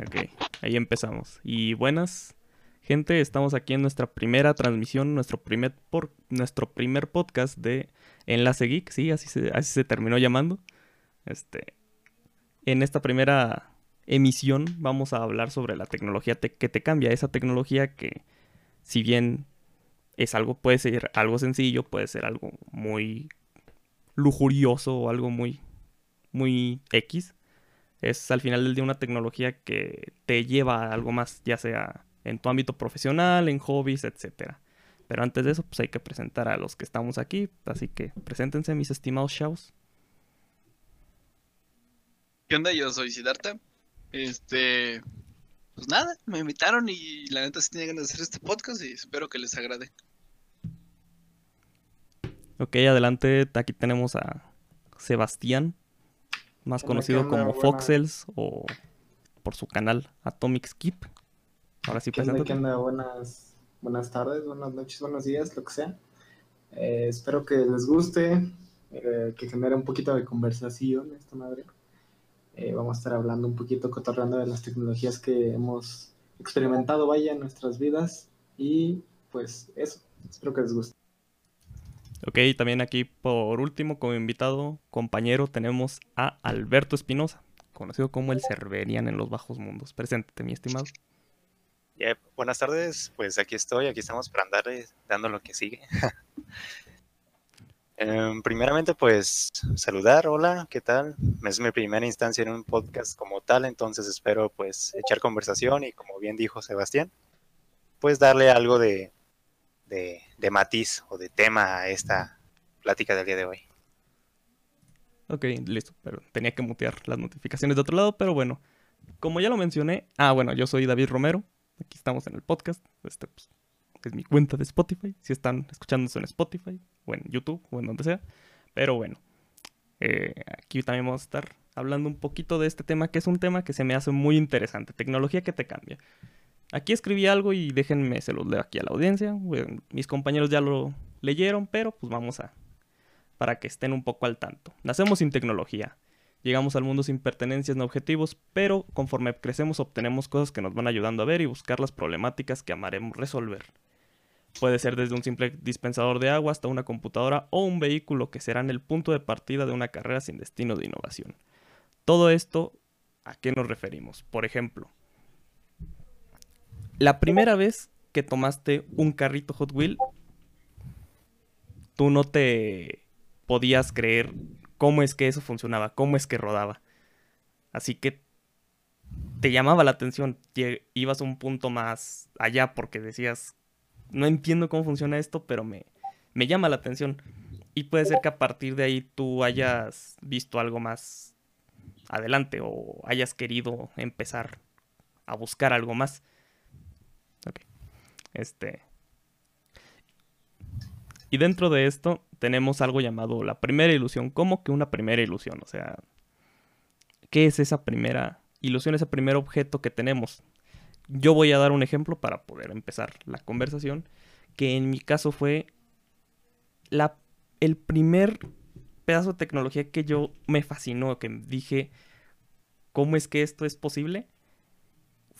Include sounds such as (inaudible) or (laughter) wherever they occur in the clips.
Ok, ahí empezamos. Y buenas, gente, estamos aquí en nuestra primera transmisión, nuestro primer, por, nuestro primer podcast de Enlace Geek, sí, así se, así se terminó llamando. Este, en esta primera emisión vamos a hablar sobre la tecnología que te cambia, esa tecnología que si bien es algo, puede ser algo sencillo, puede ser algo muy lujurioso o algo muy, muy X, es al final del día una tecnología que te lleva a algo más, ya sea en tu ámbito profesional, en hobbies, etc. Pero antes de eso, pues hay que presentar a los que estamos aquí, así que preséntense mis estimados shows. ¿Qué onda? Yo soy Siddhartha. Este, pues nada, me invitaron y la neta sí tenía ganas de hacer este podcast y espero que les agrade. Ok, adelante, aquí tenemos a Sebastián más conocido como Foxels o por su canal Atomic Skip. Ahora sí, ¿Qué onda, Buenas, buenas tardes, buenas noches, buenos días, lo que sea. Eh, espero que les guste, eh, que genere un poquito de conversación esta madre. Eh, vamos a estar hablando un poquito, cotorreando de las tecnologías que hemos experimentado, vaya, en nuestras vidas. Y pues eso, espero que les guste. Ok, también aquí por último como invitado, compañero, tenemos a Alberto Espinosa, conocido como el Cerverian en los bajos mundos. Preséntate, mi estimado. buenas tardes, pues aquí estoy, aquí estamos para andar eh, dando lo que sigue. (laughs) Em, primeramente, pues saludar, hola, ¿qué tal? Es mi primera instancia en un podcast como tal, entonces espero pues echar conversación y como bien dijo Sebastián, pues darle algo de, de, matiz o de tema a esta plática del día de hoy. Ok, listo, pero tenía que mutear las notificaciones de otro lado, pero bueno, como ya lo mencioné, ah, bueno, yo soy David Romero, aquí estamos en el podcast, este pues, es mi cuenta de Spotify, si están escuchando en Spotify, o en YouTube, o en donde sea, pero bueno, eh, aquí también vamos a estar hablando un poquito de este tema, que es un tema que se me hace muy interesante, tecnología que te cambia. Aquí escribí algo y déjenme, se los leo aquí a la audiencia. mis compañeros ya lo leyeron, pero pues vamos a... para que estén un poco al tanto. Nacemos sin tecnología. Llegamos al mundo sin pertenencias ni objetivos, pero conforme crecemos obtenemos cosas que nos van ayudando a ver y buscar las problemáticas que amaremos resolver. Puede ser desde un simple dispensador de agua hasta una computadora o un vehículo que serán el punto de partida de una carrera sin destino de innovación. Todo esto, ¿a qué nos referimos? Por ejemplo, la primera vez que tomaste un carrito Hot Wheel, tú no te podías creer cómo es que eso funcionaba, cómo es que rodaba. Así que te llamaba la atención, ibas un punto más allá porque decías, no entiendo cómo funciona esto, pero me, me llama la atención. Y puede ser que a partir de ahí tú hayas visto algo más adelante o hayas querido empezar a buscar algo más. Este. Y dentro de esto tenemos algo llamado la primera ilusión. ¿Cómo que una primera ilusión? O sea, ¿qué es esa primera ilusión, ese primer objeto que tenemos? Yo voy a dar un ejemplo para poder empezar la conversación, que en mi caso fue la, el primer pedazo de tecnología que yo me fascinó, que dije, ¿cómo es que esto es posible?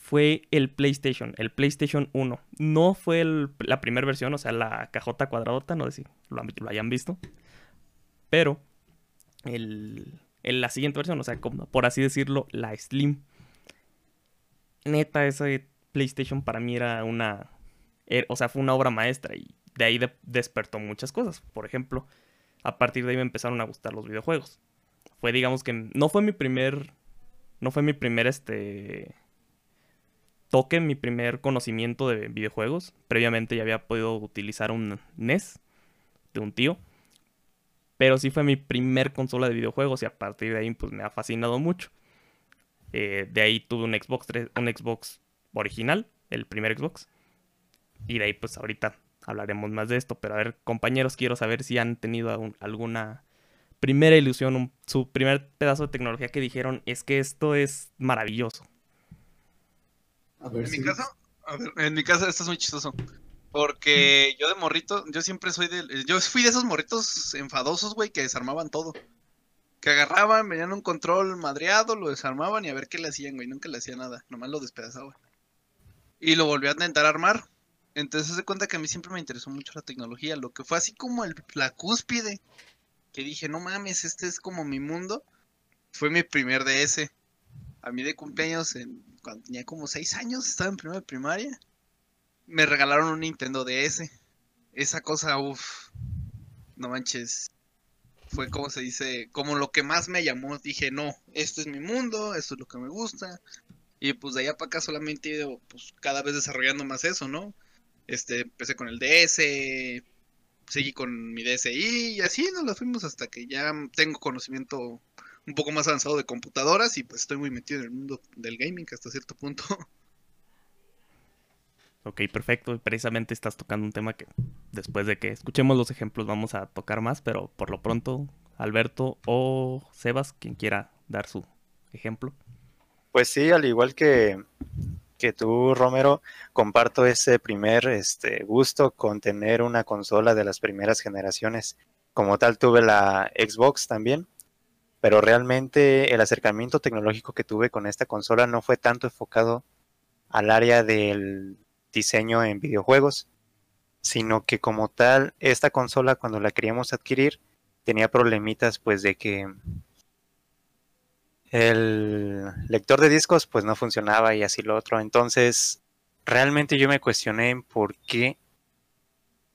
Fue el PlayStation, el PlayStation 1. No fue la primera versión, o sea, la cajota cuadradota, no sé si lo, hayan visto. Pero el, la siguiente versión, o sea, como, por así decirlo, la Slim. Neta, ese PlayStation para mí era una... Er, o sea, fue una obra maestra y de ahí despertó muchas cosas. Por ejemplo, a partir de ahí me empezaron a gustar los videojuegos. Fue, digamos que, no fue mi primer... No fue mi primer, este toque mi primer conocimiento de videojuegos. Previamente ya había podido utilizar un NES de un tío. Pero sí fue mi primer consola de videojuegos y a partir de ahí pues me ha fascinado mucho. Eh, de ahí tuve un Xbox un Xbox original, el primer Xbox. Y de ahí pues ahorita hablaremos más de esto. Pero a ver, compañeros, quiero saber si han tenido alguna primera ilusión, su primer pedazo de tecnología que dijeron es que esto es maravilloso en mi caso, en mi caso esto es muy chistoso. Porque yo de morrito, yo siempre soy de. Yo fui de esos morritos enfadosos, güey, que desarmaban todo. Que agarraban, venían un control madreado, lo desarmaban y a ver qué le hacían, güey. Nunca le hacía nada, nomás lo despedazaban. Y lo volvió a intentar armar. Entonces se cuenta que a mí siempre me interesó mucho la tecnología. Lo que fue así como el, la cúspide. Que dije, no mames, este es como mi mundo. Fue mi primer DS. A mí de cumpleaños, en, cuando tenía como 6 años, estaba en primera primaria. Me regalaron un Nintendo DS. Esa cosa, uff. No manches. Fue como se dice, como lo que más me llamó. Dije, no, este es mi mundo, esto es lo que me gusta. Y pues de allá para acá solamente he ido pues, cada vez desarrollando más eso, ¿no? Este, empecé con el DS, seguí con mi DSi y así nos la fuimos hasta que ya tengo conocimiento un poco más avanzado de computadoras y pues estoy muy metido en el mundo del gaming hasta cierto punto. (laughs) Ok, perfecto. Precisamente estás tocando un tema que después de que escuchemos los ejemplos vamos a tocar más, pero por lo pronto, Alberto o Sebas, quien quiera dar su ejemplo. Pues sí, al igual que, que tú, Romero, comparto ese primer este, gusto con tener una consola de las primeras generaciones. Como tal, tuve la Xbox también, pero realmente el acercamiento tecnológico que tuve con esta consola no fue tanto enfocado al área del diseño en videojuegos, sino que como tal, esta consola cuando la queríamos adquirir tenía problemitas pues de que el lector de discos pues no funcionaba y así lo otro. Entonces, realmente yo me cuestioné por qué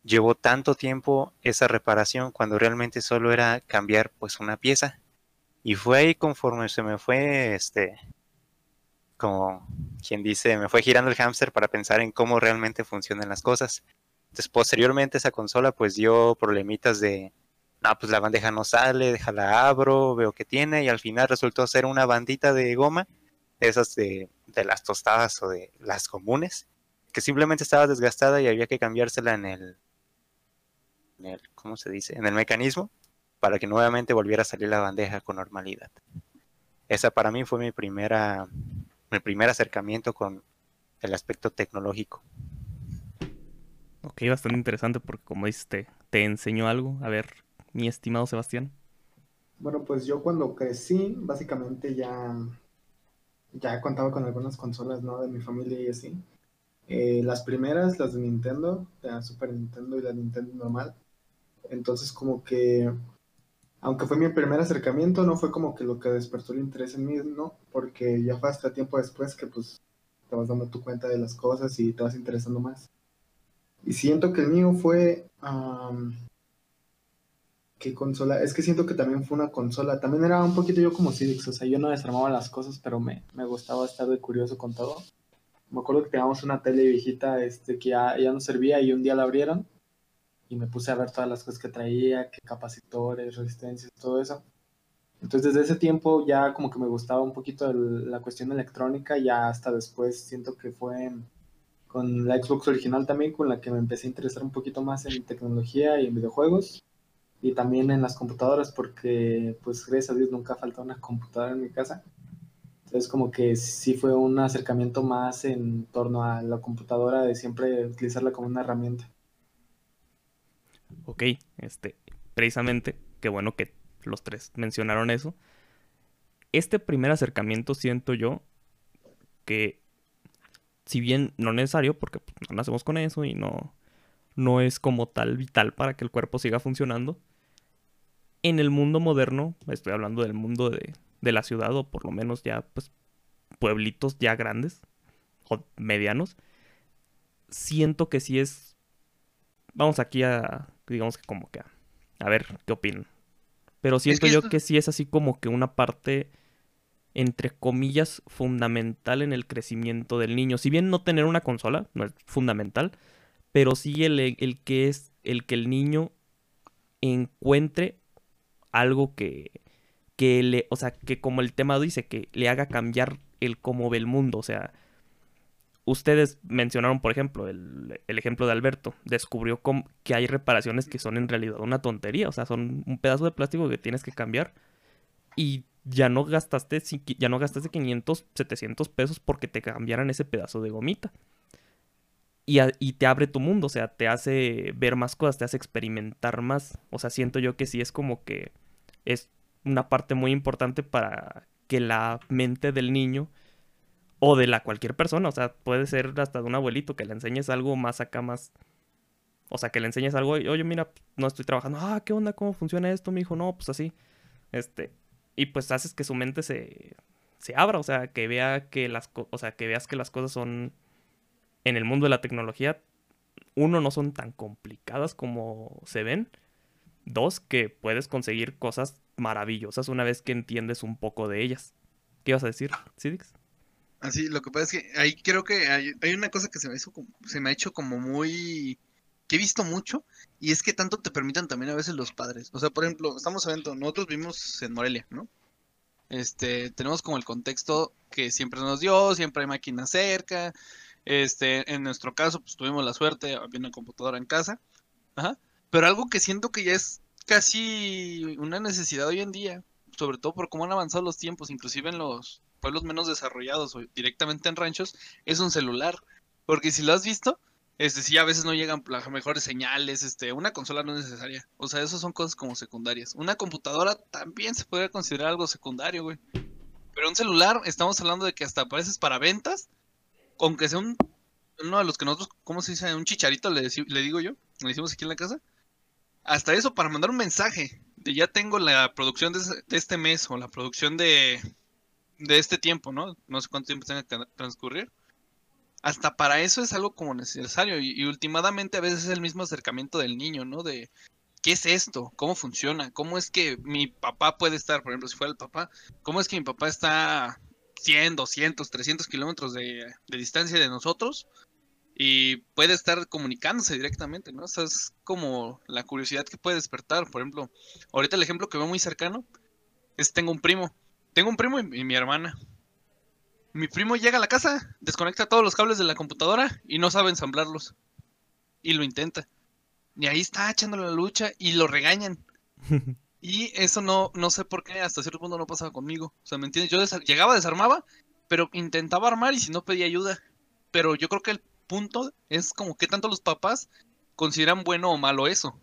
llevó tanto tiempo esa reparación cuando realmente solo era cambiar pues una pieza. Y fue ahí conforme se me fue este como quien dice, me fue girando el hámster para pensar en cómo realmente funcionan las cosas. Entonces, posteriormente esa consola pues dio problemitas de no, pues la bandeja no sale, déjala abro, veo que tiene, y al final resultó ser una bandita de goma, esas de, de las tostadas o de las comunes, que simplemente estaba desgastada y había que cambiársela en el, en el, ¿cómo se dice? En el mecanismo, para que nuevamente volviera a salir la bandeja con normalidad. Esa para mí fue mi primera, mi primer acercamiento con el aspecto tecnológico. Ok, bastante interesante porque como dices, te, te enseñó algo. A ver, mi estimado Sebastián? Bueno, pues yo cuando crecí, básicamente ya, ya contaba con algunas consolas, ¿no? De mi familia y así. Eh, las primeras, las de Nintendo, la Super Nintendo y la Nintendo normal. Entonces como que, aunque fue mi primer acercamiento, no fue como que lo que despertó el interés en mí, ¿no? Porque ya fue hasta tiempo después que pues te vas dando tu cuenta de las cosas y te vas interesando más. Y siento que el mío fue ¿Qué consola? Es que siento que también fue una consola. También era un poquito yo como Cidix, o sea, yo no desarmaba las cosas, pero me, me gustaba estar de curioso con todo. Me acuerdo que teníamos una tele viejita este, que ya, ya no servía y un día la abrieron y me puse a ver todas las cosas que traía, que capacitores, resistencias, todo eso. Entonces desde ese tiempo ya como que me gustaba un poquito la cuestión electrónica, ya hasta después siento que fue con la Xbox original también con la que me empecé a interesar un poquito más en tecnología y en videojuegos y también en las computadoras porque pues gracias a Dios nunca falta una computadora en mi casa. Entonces como que sí fue un acercamiento más en torno a la computadora de siempre utilizarla como una herramienta. Ok, este, precisamente, qué bueno que los tres mencionaron eso. Este primer acercamiento siento yo que si bien no necesario, porque pues, no nacemos con eso y no, no es como tal vital para que el cuerpo siga funcionando, en el mundo moderno, estoy hablando del mundo de, la ciudad o por lo menos ya pues pueblitos ya grandes o medianos, siento que sí es, vamos aquí a, digamos que como que a, ver qué opinan. Pero siento yo que sí es así como que una parte, entre comillas, fundamental en el crecimiento del niño. Si bien no tener una consola no es fundamental, pero sí el, el que es el que el niño encuentre algo que, que le, o sea, que como el tema dice, que le haga cambiar el cómo ve el mundo, o sea, ustedes mencionaron, por ejemplo, el, ejemplo de Alberto, descubrió que hay reparaciones que son en realidad una tontería, o sea, son un pedazo de plástico que tienes que cambiar y ya no gastaste, ya no gastaste 500, 700 pesos porque te cambiaran ese pedazo de gomita. Y, y, te abre tu mundo, o sea, te hace ver más cosas, te hace experimentar más. O sea, siento yo que sí es como que es una parte muy importante para que la mente del niño o de la cualquier persona, o sea, puede ser hasta de un abuelito que le enseñes algo más acá, más... O sea, que le enseñes algo y, oye, mira, no estoy trabajando. Ah, ¿qué onda? ¿Cómo funciona esto, mi hijo? No, pues así. Este, y pues haces que su mente se, se abra, o sea, que vea que las, o sea, que veas que las cosas son en el mundo de la tecnología, uno, no son tan complicadas como se ven. Dos, que puedes conseguir cosas maravillosas una vez que entiendes un poco de ellas. ¿Qué ibas a decir, Sidix? Así, lo que pasa es que ahí creo que hay, una cosa que se me, hizo se me ha hecho como muy... que he visto mucho, y es que tanto te permitan también a veces los padres. O sea, por ejemplo, estamos hablando, nosotros vivimos en Morelia, ¿no? Este, tenemos como el contexto que siempre nos dio, siempre hay máquinas cerca. Este, en nuestro caso, pues tuvimos la suerte, había una computadora en casa. Ajá. Pero algo que siento que ya es casi una necesidad hoy en día, sobre todo por cómo han avanzado los tiempos, inclusive en los pueblos menos desarrollados o directamente en ranchos, es un celular. Porque si lo has visto, este sí a veces no llegan las mejores señales, este, una consola no es necesaria. O sea, eso son cosas como secundarias. Una computadora también se podría considerar algo secundario, güey. Pero un celular, estamos hablando de que hasta a veces para ventas, aunque sea un, uno de los que nosotros, ¿cómo se dice? Un chicharito, le, le digo yo, le decimos aquí en la casa. Hasta eso, para mandar un mensaje de ya tengo la producción de, de este mes o la producción de, de este tiempo, ¿no? No sé cuánto tiempo tenga que transcurrir. Hasta para eso es algo como necesario y, y, últimamente a veces es el mismo acercamiento del niño, ¿no? De qué es esto, cómo funciona, cómo es que mi papá puede estar, por ejemplo, si fuera el papá, cómo es que mi papá está 100, 200, 300 kilómetros de, distancia de nosotros y puede estar comunicándose directamente, ¿no? O es como la curiosidad que puede despertar. Por ejemplo, ahorita el ejemplo que veo muy cercano es tengo un primo tengo un primo y, mi hermana. Mi primo llega a la casa, desconecta todos los cables de la computadora y no sabe ensamblarlos. Y lo intenta. Y ahí está echándole la lucha y lo regañan. (laughs) y eso no, no sé por qué hasta cierto punto no pasaba conmigo. O sea, ¿me entiendes? Yo llegaba, desarmaba, pero intentaba armar y si no pedía ayuda. Pero yo creo que el punto es como que tanto los papás consideran bueno o malo eso.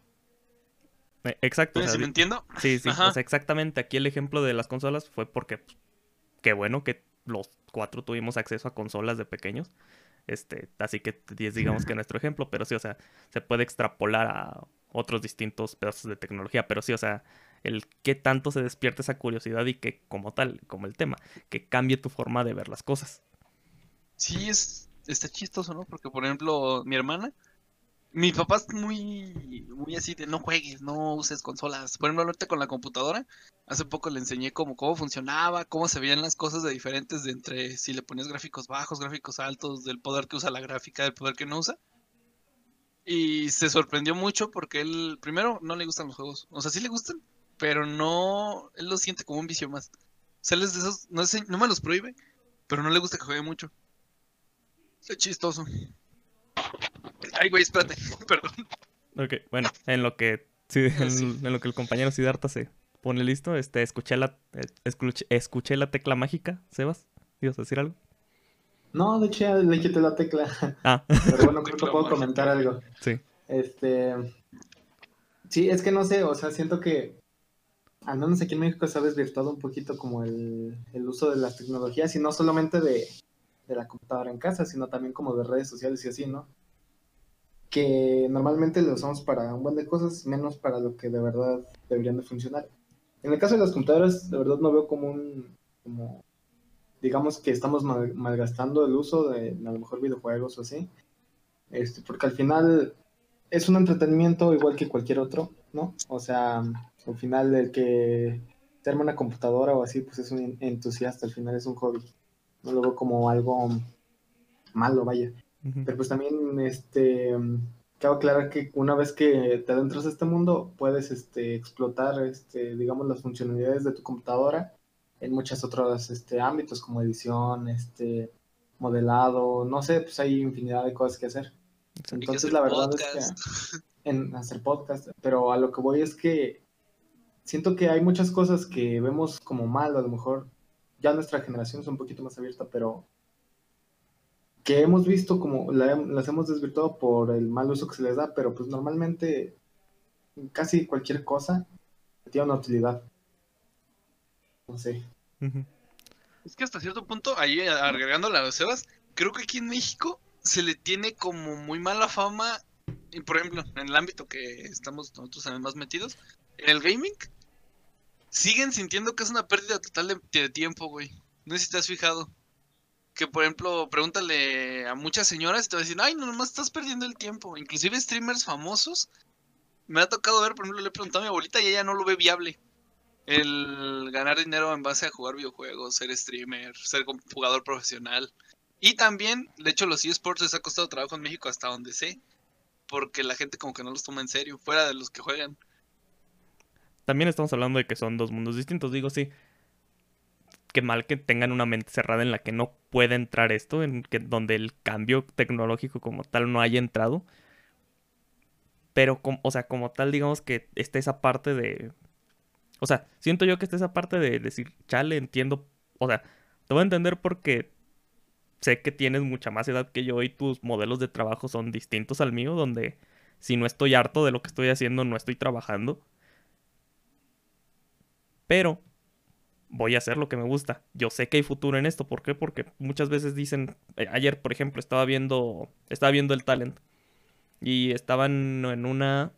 Eh, exacto. me entiendo? Sí, sí. exactamente. Aquí el ejemplo de las consolas fue porque pues, qué bueno que los cuatro tuvimos acceso a consolas de pequeños. Este, así que es digamos que nuestro ejemplo, pero sí, o sea, se puede extrapolar a otros distintos pedazos de tecnología, pero sí, o sea, el qué tanto se despierta esa curiosidad y que como tal, como el tema, que cambie tu forma de ver las cosas. Sí, es, está chistoso, ¿no? Porque, por ejemplo, mi hermana, mi papá es muy, muy así de no juegues, no uses consolas. Por ejemplo, ahorita con la computadora, hace poco le enseñé cómo, cómo funcionaba, cómo se veían las cosas de diferentes de entre si le ponías gráficos bajos, gráficos altos, del poder que usa la gráfica, del poder que no usa. Y se sorprendió mucho porque él, primero, no le gustan los juegos. O sea, sí le gustan, pero no, él lo siente como un vicio más. O sea, es de esos, no, sé, no me los prohíbe, pero no le gusta que juegue mucho. Es chistoso. Ay, güey, espérate, (laughs) perdón. Ok, bueno, en lo que (laughs) en, lo que el compañero Siddhartha se pone listo, este, escuché la, escuché, escuché la tecla mágica, Sebas. ¿Ibas a decir algo? No, de hecho ya le quité la tecla. (laughs) Ah. Pero bueno, creo que puedo comentar algo. Sí. Este. Sí, es que no sé, o sea, siento que al menos aquí en México se ha desvirtuado un poquito como el, el uso de las tecnologías y no solamente de, de la computadora en casa, sino también como de redes sociales y así, ¿no? Que normalmente lo usamos para un buen de cosas, menos para lo que de verdad deberían de funcionar. En el caso de las computadoras, de verdad no veo como un, como, digamos que estamos malgastando el uso de a lo mejor videojuegos o así, este, porque al final es un entretenimiento igual que cualquier otro, ¿no? O sea, al final el que se arma una computadora o así, pues es un entusiasta, al final es un hobby no lo veo como algo malo, vaya. Pero pues también, este, cabe aclarar que una vez que te adentras a este mundo, puedes, este, explotar, este, digamos, las funcionalidades de tu computadora en muchos otros, este, ámbitos como edición, este, modelado, no sé, pues hay infinidad de cosas que hacer. Entonces, la verdad es que en hacer podcast, pero a lo que voy es que siento que hay muchas cosas que vemos como mal, a lo mejor ya nuestra generación es un poquito más abierta, pero que hemos visto como las hemos desvirtuado por el mal uso que se les da, pero pues normalmente casi cualquier cosa tiene una utilidad. no sé. Es que hasta cierto punto, ahí agregando las Sebas, creo que aquí en México se le tiene como muy mala fama, y por ejemplo, en el ámbito que estamos nosotros además metidos, en el gaming, siguen sintiendo que es una pérdida total de, tiempo, güey. No sé si te has fijado. Que por ejemplo, pregúntale a muchas señoras y te van a decir, ay, no, nomás estás perdiendo el tiempo. Inclusive streamers famosos. Me ha tocado ver, por ejemplo, le he preguntado a mi abuelita y ella no lo ve viable. El ganar dinero en base a jugar videojuegos, ser streamer, ser jugador profesional. Y también, de hecho, los eSports les ha costado trabajo en México hasta donde sé. Porque la gente como que no los toma en serio, fuera de los que juegan. También estamos hablando de que son dos mundos distintos. Digo, sí. Qué mal que tengan una mente cerrada en la que no puede entrar esto, en que donde el cambio tecnológico como tal no haya entrado. Pero, o sea, como tal, digamos que está esa parte de. O sea, siento yo que está esa parte de decir, chale, entiendo. O sea, te voy a entender porque sé que tienes mucha más edad que yo y tus modelos de trabajo son distintos al mío, donde si no estoy harto de lo que estoy haciendo, no estoy trabajando. Pero voy a hacer lo que me gusta. Yo sé que hay futuro en esto. ¿Por qué? Porque muchas veces dicen, eh, ayer por ejemplo estaba viendo, estaba viendo el talent y estaban en una,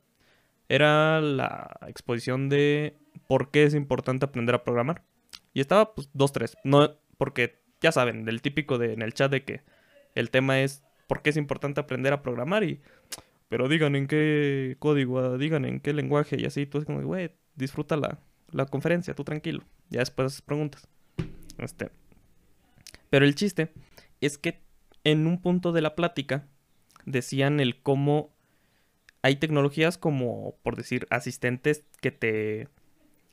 era la exposición de por qué es importante aprender a programar. Y estaba pues dos, tres. No, porque ya saben, del típico de en el chat de que el tema es por qué es importante aprender a programar y pero digan en qué código, digan en qué lenguaje y así, tú es como, güey, disfruta la, la conferencia, tú tranquilo. Ya después preguntas. Este. Pero el chiste es que en un punto de la plática decían el cómo hay tecnologías como, por decir, asistentes que te.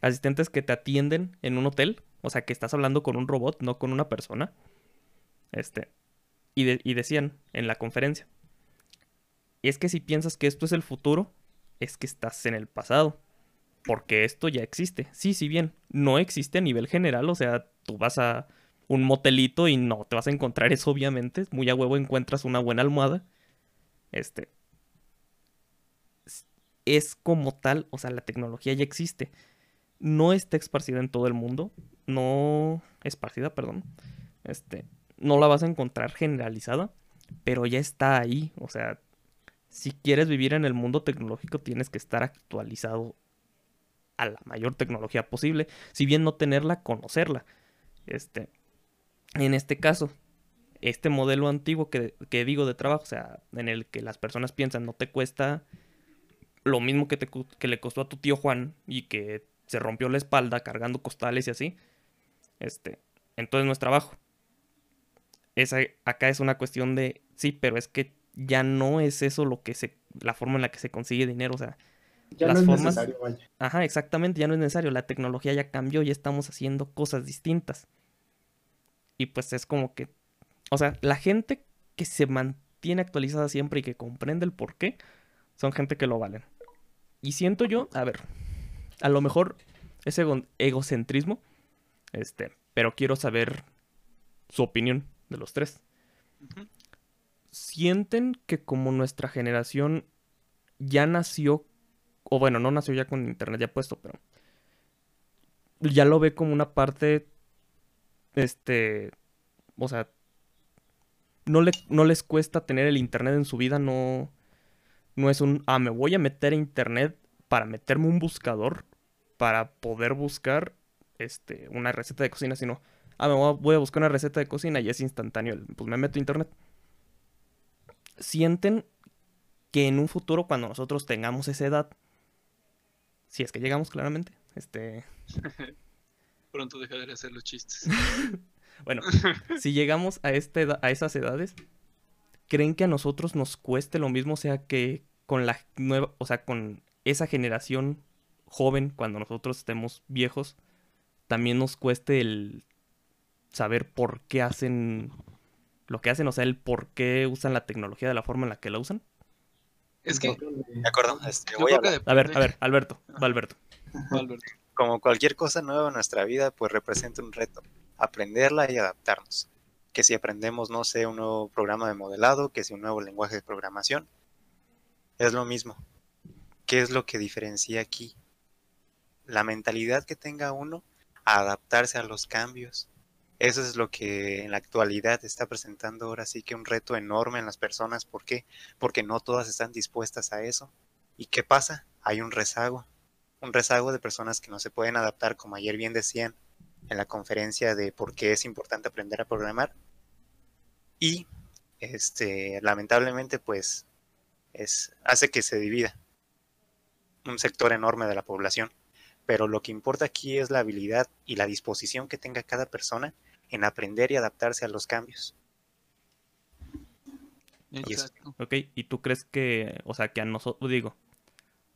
asistentes que te atienden en un hotel. O sea, que estás hablando con un robot, no con una persona. Este. Y, y decían en la conferencia. Es que si piensas que esto es el futuro, es que estás en el pasado porque esto ya existe. Sí, si bien no existe a nivel general, o sea, tú vas a un motelito y no te vas a encontrar eso, obviamente. Muy a huevo encuentras una buena almohada. Este. Es como tal, o sea, la tecnología ya existe. No está esparcida en todo el mundo. No. Esparcida, perdón. Este. No la vas a encontrar generalizada. Pero ya está ahí. O sea, si quieres vivir en el mundo tecnológico, tienes que estar actualizado a la mayor tecnología posible, si bien no tenerla, conocerla. Este, en este caso, este modelo antiguo que, digo de trabajo, o sea, en el que las personas piensan no te cuesta lo mismo que, te, que le costó a tu tío Juan y que se rompió la espalda cargando costales y así, este, entonces no es trabajo. Esa, acá es una cuestión de, sí, pero es que ya no es eso lo que se, la forma en la que se consigue dinero, o sea, ya no es necesario, vaya. Ajá, exactamente, ya no es necesario. La tecnología ya cambió, y estamos haciendo cosas distintas. Y pues es como que. O sea, la gente que se mantiene actualizada siempre y que comprende el por qué, son gente que lo valen. Y siento yo, a ver, a lo mejor es egocentrismo, este, pero quiero saber su opinión de los tres. ¿Sienten que como nuestra generación ya nació o bueno, no nació ya con internet ya puesto, pero ya lo ve como una parte, este, o sea, no, le, no les cuesta tener el internet en su vida, no, no es un, ah, me voy a meter a internet para meterme un buscador para poder buscar, este, una receta de cocina, sino, ah, me voy a buscar una receta de cocina y es instantáneo, pues me meto a internet. Sienten que en un futuro, cuando nosotros tengamos esa edad, si es que llegamos claramente. Este. (laughs) Pronto dejaré de hacer los chistes. (laughs) bueno, (laughs) si llegamos a, este, a esas edades, ¿creen que a nosotros nos cueste lo mismo? O sea, que con la nueva, o sea, con esa generación joven, cuando nosotros estemos viejos, también nos cueste el saber por qué hacen lo que hacen, o sea, el por qué usan la tecnología de la forma en la que la usan. Es que. De acuerdo. Este, a, ver, a ver, Alberto. Va Alberto. Como cualquier cosa nueva en nuestra vida, pues representa un reto. Aprenderla y adaptarnos. Que si aprendemos, no sé, un nuevo programa de modelado, que si un nuevo lenguaje de programación, es lo mismo. ¿Qué es lo que diferencia aquí? La mentalidad que tenga uno a adaptarse a los cambios. Eso es lo que en la actualidad está presentando ahora sí que un reto enorme en las personas. ¿Por qué? Porque no todas están dispuestas a eso. ¿Y qué pasa? Hay un rezago. Un rezago de personas que no se pueden adaptar, como ayer bien decían en la conferencia de por qué es importante aprender a programar. Y este, lamentablemente, pues, es, hace que se divida un sector enorme de la población. Pero lo que importa aquí es la habilidad y la disposición que tenga cada persona en aprender y adaptarse a los cambios. Exacto. Ok, ¿y tú crees que, o sea, que a nosotros, digo,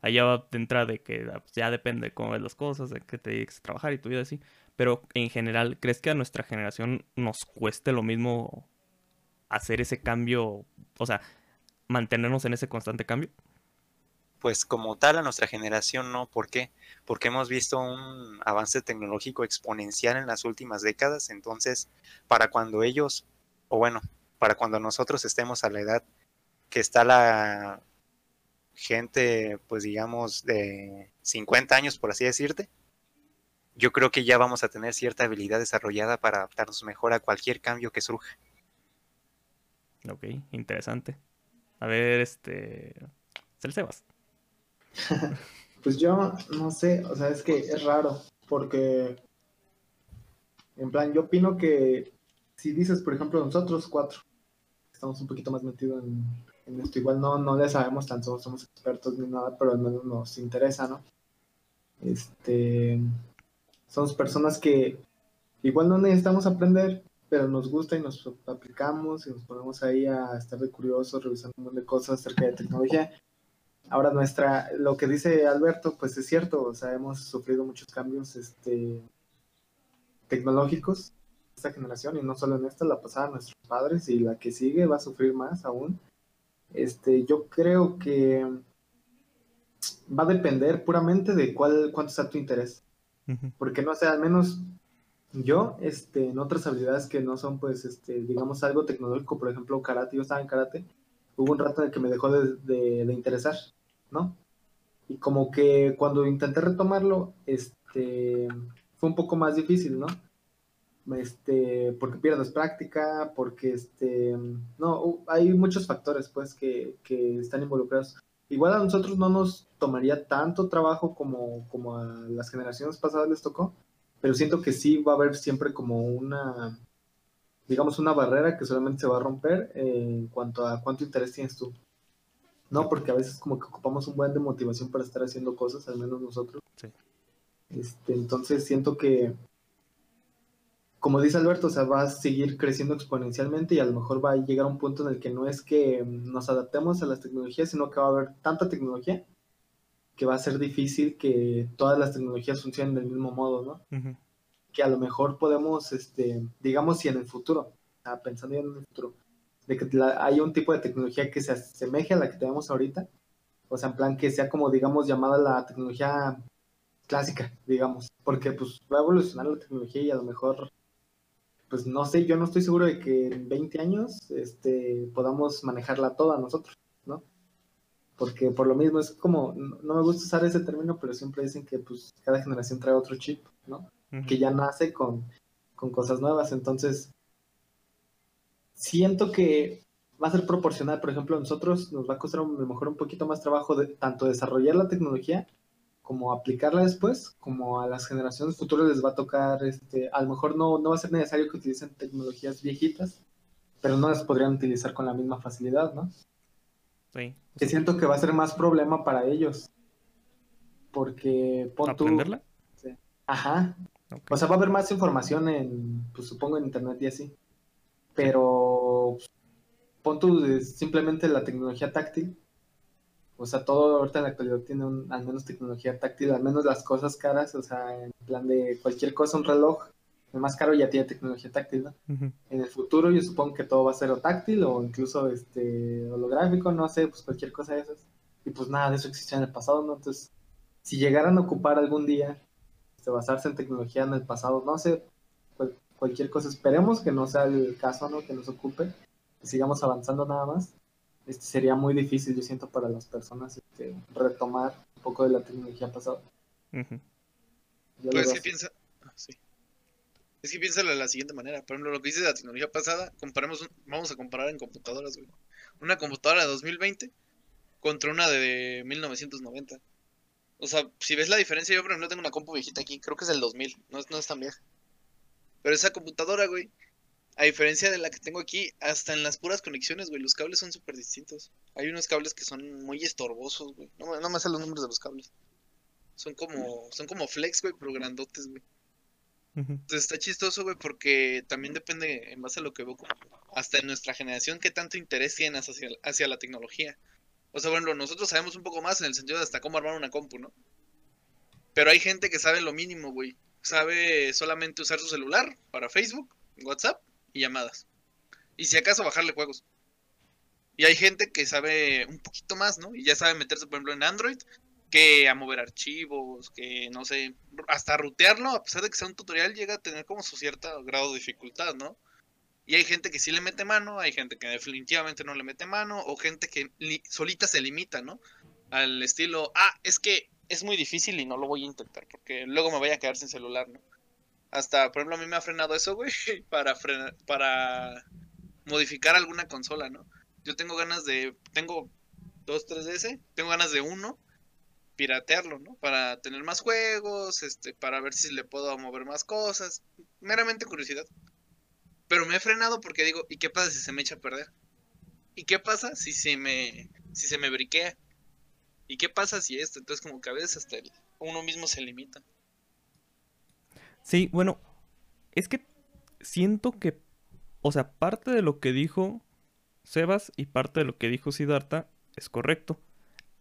allá va de entrada de que ah, pues, ya depende de cómo ves las cosas, de que te dediques a trabajar y tu vida así, pero en general, ¿crees que a nuestra generación nos cueste lo mismo hacer ese cambio, o sea, mantenernos en ese constante cambio? Pues como tal a nuestra generación no. ¿Por qué? Porque hemos visto un avance tecnológico exponencial en las últimas décadas. Entonces, para cuando ellos, o bueno, para cuando nosotros estemos a la edad que está la gente, pues digamos, de 50 años, por así decirte, yo creo que ya vamos a tener cierta habilidad desarrollada para adaptarnos mejor a cualquier cambio que surja. Ok, interesante. A ver, este... pues yo no sé, o sea, es que es raro, porque en plan, yo opino que si dices, por ejemplo, nosotros cuatro, estamos un poquito más metidos en, esto, igual no, no le sabemos tanto, somos expertos ni nada, pero al menos nos interesa, ¿no? Este, somos personas que igual no necesitamos aprender, pero nos gusta y nos aplicamos y nos ponemos ahí a estar de curiosos, revisando un montón de cosas acerca de tecnología. Ahora nuestra, lo que dice Alberto, pues es cierto, o sea, hemos sufrido muchos cambios este, tecnológicos esta generación y no solo en esta, la pasada nuestros padres y la que sigue va a sufrir más aún. Este, yo creo que va a depender puramente de cuál, cuánto sea tu interés. Porque no sé, al menos yo, este, en otras habilidades que no son, pues, este, digamos, algo tecnológico, por ejemplo, karate, yo estaba en karate, hubo un rato en el que me dejó de, de interesar. ¿no? Y como que cuando intenté retomarlo, este, fue un poco más difícil, ¿no? Este, porque pierdes práctica, porque este, no, hay muchos factores, pues, que, que están involucrados. Igual a nosotros no nos tomaría tanto trabajo como, como a las generaciones pasadas les tocó, pero siento que sí va a haber siempre como una, digamos, una barrera que solamente se va a romper en cuanto a cuánto interés tienes tú. No, porque a veces como que ocupamos un buen de motivación para estar haciendo cosas, al menos nosotros. Sí. Este, entonces siento que, como dice Alberto, o sea, va a seguir creciendo exponencialmente y a lo mejor va a llegar a un punto en el que no es que nos adaptemos a las tecnologías, sino que va a haber tanta tecnología que va a ser difícil que todas las tecnologías funcionen del mismo modo, ¿no? Que a lo mejor podemos, este, digamos, si en el futuro, pensando ya en el futuro, de que haya un tipo de tecnología que se asemeje a la que tenemos ahorita, o sea, en plan que sea como, digamos, llamada la tecnología clásica, digamos, porque pues va a evolucionar la tecnología y a lo mejor, pues no sé, yo no estoy seguro de que en 20 años este, podamos manejarla toda nosotros, ¿no? Porque por lo mismo es como, no, me gusta usar ese término, pero siempre dicen que pues cada generación trae otro chip, ¿no? Que ya nace con, con cosas nuevas, entonces siento que va a ser proporcional. Por ejemplo, a nosotros nos va a costar a lo mejor un poquito más trabajo de tanto desarrollar la tecnología como aplicarla después, como a las generaciones futuras les va a tocar, este, a lo mejor no, no va a ser necesario que utilicen tecnologías viejitas, pero no las podrían utilizar con la misma facilidad, ¿no? Sí. Que siento que va a ser más problema para ellos. Porque ¿Aprenderla? Ajá. O sea, va a haber más información en, pues supongo, en internet y así pero pon tú simplemente la tecnología táctil. O sea, todo ahorita en la actualidad tiene al menos tecnología táctil, al menos las cosas caras, o sea, en plan de cualquier cosa, un reloj, el más caro ya tiene tecnología táctil, ¿no? En el futuro yo supongo que todo va a ser o táctil o incluso este holográfico, no sé, pues cualquier cosa de esas. Y pues nada de eso existía en el pasado, ¿no? Entonces, si llegaran a ocupar algún día, este, basarse en tecnología en el pasado, no sé, cualquier cosa. Esperemos que no sea el caso, ¿no? Que nos ocupe, que sigamos avanzando nada más. Este sería muy difícil, yo siento, para las personas este, retomar un poco de la tecnología pasada. Pues sí piensa, sí. Es que piénsalo de la siguiente manera. Por ejemplo, lo que dice de la tecnología pasada, comparemos, vamos a comparar en computadoras, güey. Una computadora de 2020 contra una de 1990. O sea, si ves la diferencia, yo por ejemplo tengo una compu viejita aquí, creo que es del 2000, no es, no es tan vieja. Pero esa computadora, güey, a diferencia de la que tengo aquí, hasta en las puras conexiones, güey, los cables son súper distintos. Hay unos cables que son muy estorbosos, güey. No, no me sé los números de los cables. Son como, son como flex, güey, pero grandotes, güey. Entonces está chistoso, güey, porque también depende, en base a lo que veo, hasta en nuestra generación, qué tanto interés tienen hacia, hacia la tecnología. O sea, bueno, nosotros sabemos un poco más en el sentido de hasta cómo armar una compu, ¿no? Pero hay gente que sabe lo mínimo, güey. Sabe solamente usar su celular para Facebook, WhatsApp y llamadas. Y si acaso bajarle juegos. Y hay gente que sabe un poquito más, ¿no? Y ya sabe meterse, por ejemplo, en Android, que a mover archivos, que no sé, hasta rutearlo, a pesar de que sea un tutorial, llega a tener como su cierto grado de dificultad, ¿no? Y hay gente que sí le mete mano, hay gente que definitivamente no le mete mano, o gente que solita se limita, ¿no? Al estilo, ah, es que es muy difícil y no lo voy a intentar, porque luego me voy a quedar sin celular, ¿no? Hasta, por ejemplo, a mí me ha frenado eso, güey, (laughs) para, frenar, para modificar alguna consola, ¿no? Yo tengo ganas de, tengo dos, tres DS, tengo ganas de uno, piratearlo, ¿no? Para tener más juegos, este, para ver si le puedo mover más cosas, meramente curiosidad. Pero me he frenado porque digo, ¿y qué pasa si se me echa a perder? ¿Y qué pasa si se me, si se me briquea? ¿Y qué pasa si esto? Entonces como que a veces hasta uno mismo se limita. Sí, bueno, es que siento que, o sea, parte de lo que dijo Sebas y parte de lo que dijo Siddhartha es correcto.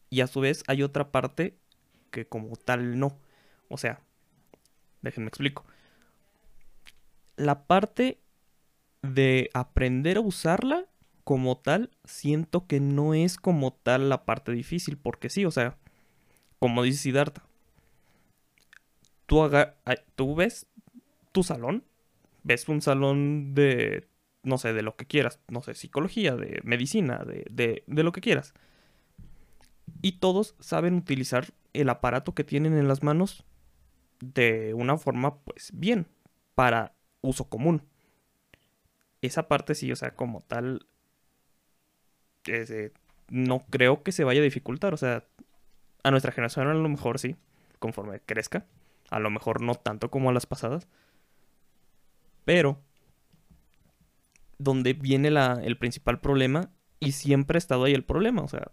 Y a su vez hay otra parte que como tal no. O sea, déjenme explico. La parte de aprender a usarla como tal, siento que no es como tal la parte difícil, porque sí, o sea, como dice Siddhartha, tú, tú ves tu salón, ves un salón de, no sé, de lo que quieras, no sé, psicología, de medicina, de, de lo que quieras. Y todos saben utilizar el aparato que tienen en las manos de una forma, pues, bien, para uso común esa parte sí, o sea, como tal, no creo que se vaya a dificultar. O sea, a nuestra generación a lo mejor sí, conforme crezca. A lo mejor no tanto como a las pasadas. Pero, donde viene la, el principal problema, y siempre ha estado ahí el problema, o sea,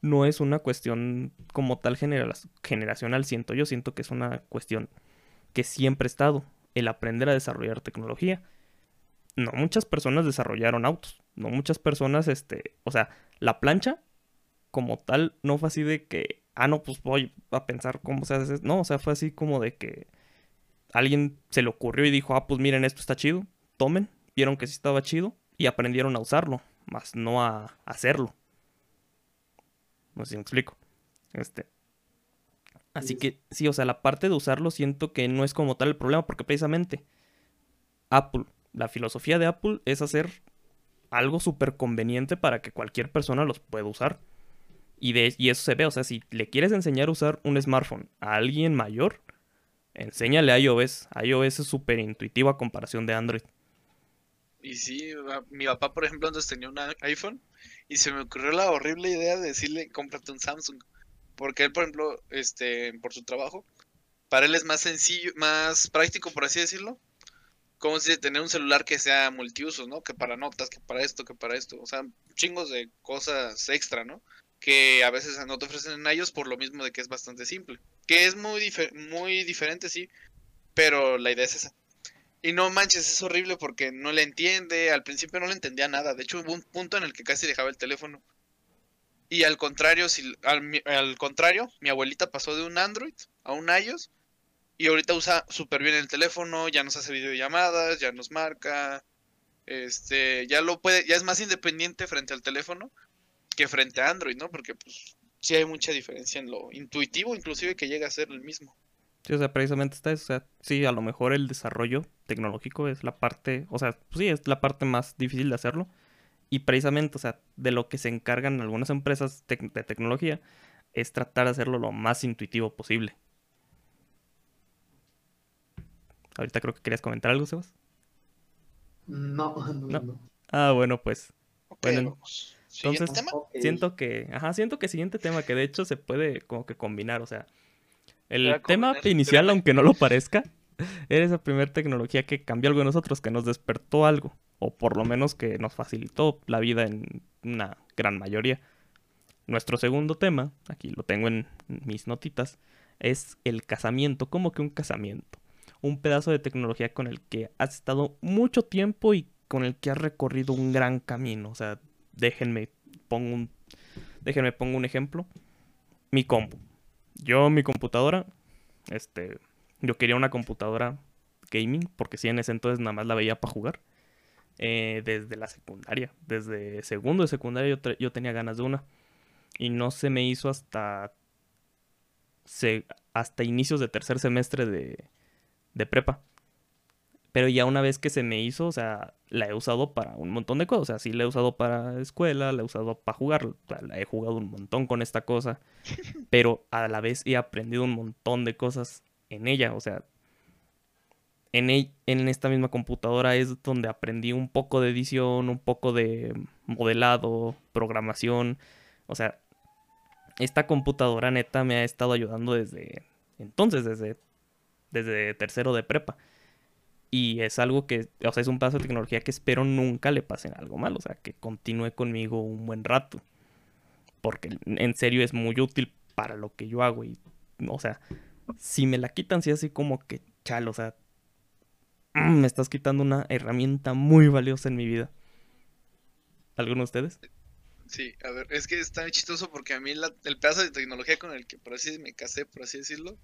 no es una cuestión como tal generacional, siento yo, siento que es una cuestión que siempre ha estado, el aprender a desarrollar tecnología no muchas personas desarrollaron autos. No muchas personas, este, o sea, la plancha como tal no fue así de que, ah, no, pues voy a pensar cómo se hace. No, o sea, fue así como de que alguien se le ocurrió y dijo, ah, pues miren, esto está chido, tomen, vieron que sí estaba chido y aprendieron a usarlo, más no a hacerlo. No sé si me explico. Este. Así que sí, o sea, la parte de usarlo siento que no es como tal el problema, porque precisamente Apple la filosofía de Apple es hacer algo súper conveniente para que cualquier persona los pueda usar. Y, de, y eso se ve, o sea, si le quieres enseñar a usar un smartphone a alguien mayor, enséñale iOS. iOS es súper intuitivo a comparación de Android. Y sí, mi papá, por ejemplo, antes tenía un iPhone y se me ocurrió la horrible idea de decirle, cómprate un Samsung. Porque él, por ejemplo, este, por su trabajo, para él es más sencillo, más práctico, por así decirlo, como si tener un celular que sea multiuso, ¿no? Que para notas, que para esto, que para esto. O sea, chingos de cosas extra, ¿no? Que a veces no te ofrecen en ellos por lo mismo de que es bastante simple. Que es muy, muy diferente, sí, pero la idea es esa. Y no manches, es horrible porque no le entiende, al principio no le entendía nada. De hecho, hubo un punto en el que casi dejaba el teléfono. Y al contrario, si, al, al contrario, mi abuelita pasó de un Android a un iOS y ahorita usa súper bien el teléfono, ya nos hace videollamadas, ya nos marca. Este, ya lo puede, ya es más independiente frente al teléfono que frente a Android, ¿no? Porque pues sí hay mucha diferencia en lo intuitivo, inclusive que llega a ser el mismo. Sí, o sea, precisamente está eso. O sea, sí, a lo mejor el desarrollo tecnológico es la parte, o sea, pues sí, es la parte más difícil de hacerlo. Y precisamente, o sea, de lo que se encargan algunas empresas de tecnología es tratar de hacerlo lo más intuitivo posible. Ahorita creo que querías comentar algo, Sebas. No, (laughs) no, no. Ah, bueno, pues. bueno, entonces, siento que, ajá, siento que siguiente tema, que de hecho se puede como que combinar, o sea, el tema inicial, aunque no lo parezca, (laughs) era esa primera tecnología que cambió algo en nosotros, que nos despertó algo, o por lo menos que nos facilitó la vida en una gran mayoría. Nuestro segundo tema, aquí lo tengo en mis notitas, es el casamiento, como que un casamiento. Un pedazo de tecnología con el que has estado mucho tiempo y con el que has recorrido un gran camino. O sea, déjenme pongo un, déjenme pongo un ejemplo. Mi compu. Yo, mi computadora, este, yo quería una computadora gaming, porque si en ese entonces nada más la veía para jugar. Eh, desde la secundaria, desde segundo de secundaria yo, yo tenía ganas de una y no se me hizo hasta, hasta inicios de tercer semestre de, de prepa. Pero ya una vez que se me hizo, o sea, la he usado para un montón de cosas. O sea, sí la he usado para escuela, la he usado para jugar. la he jugado un montón con esta cosa. (laughs) Pero a la vez he aprendido un montón de cosas en ella. O sea, en, en esta misma computadora es donde aprendí un poco de edición, un poco de modelado, programación. O sea, esta computadora neta me ha estado ayudando desde entonces, desde, desde tercero de prepa. Y es algo que, o sea, es un paso de tecnología que espero nunca le pasen algo mal, o sea, que continúe conmigo un buen rato. Porque en serio es muy útil para lo que yo hago. Y, o sea, si me la quitan, sí, así como que chalo, o sea, me estás quitando una herramienta muy valiosa en mi vida. ¿Alguno de ustedes? Sí, a ver, es que está chistoso porque a mí el pedazo de tecnología con el que por así me casé, por así decirlo,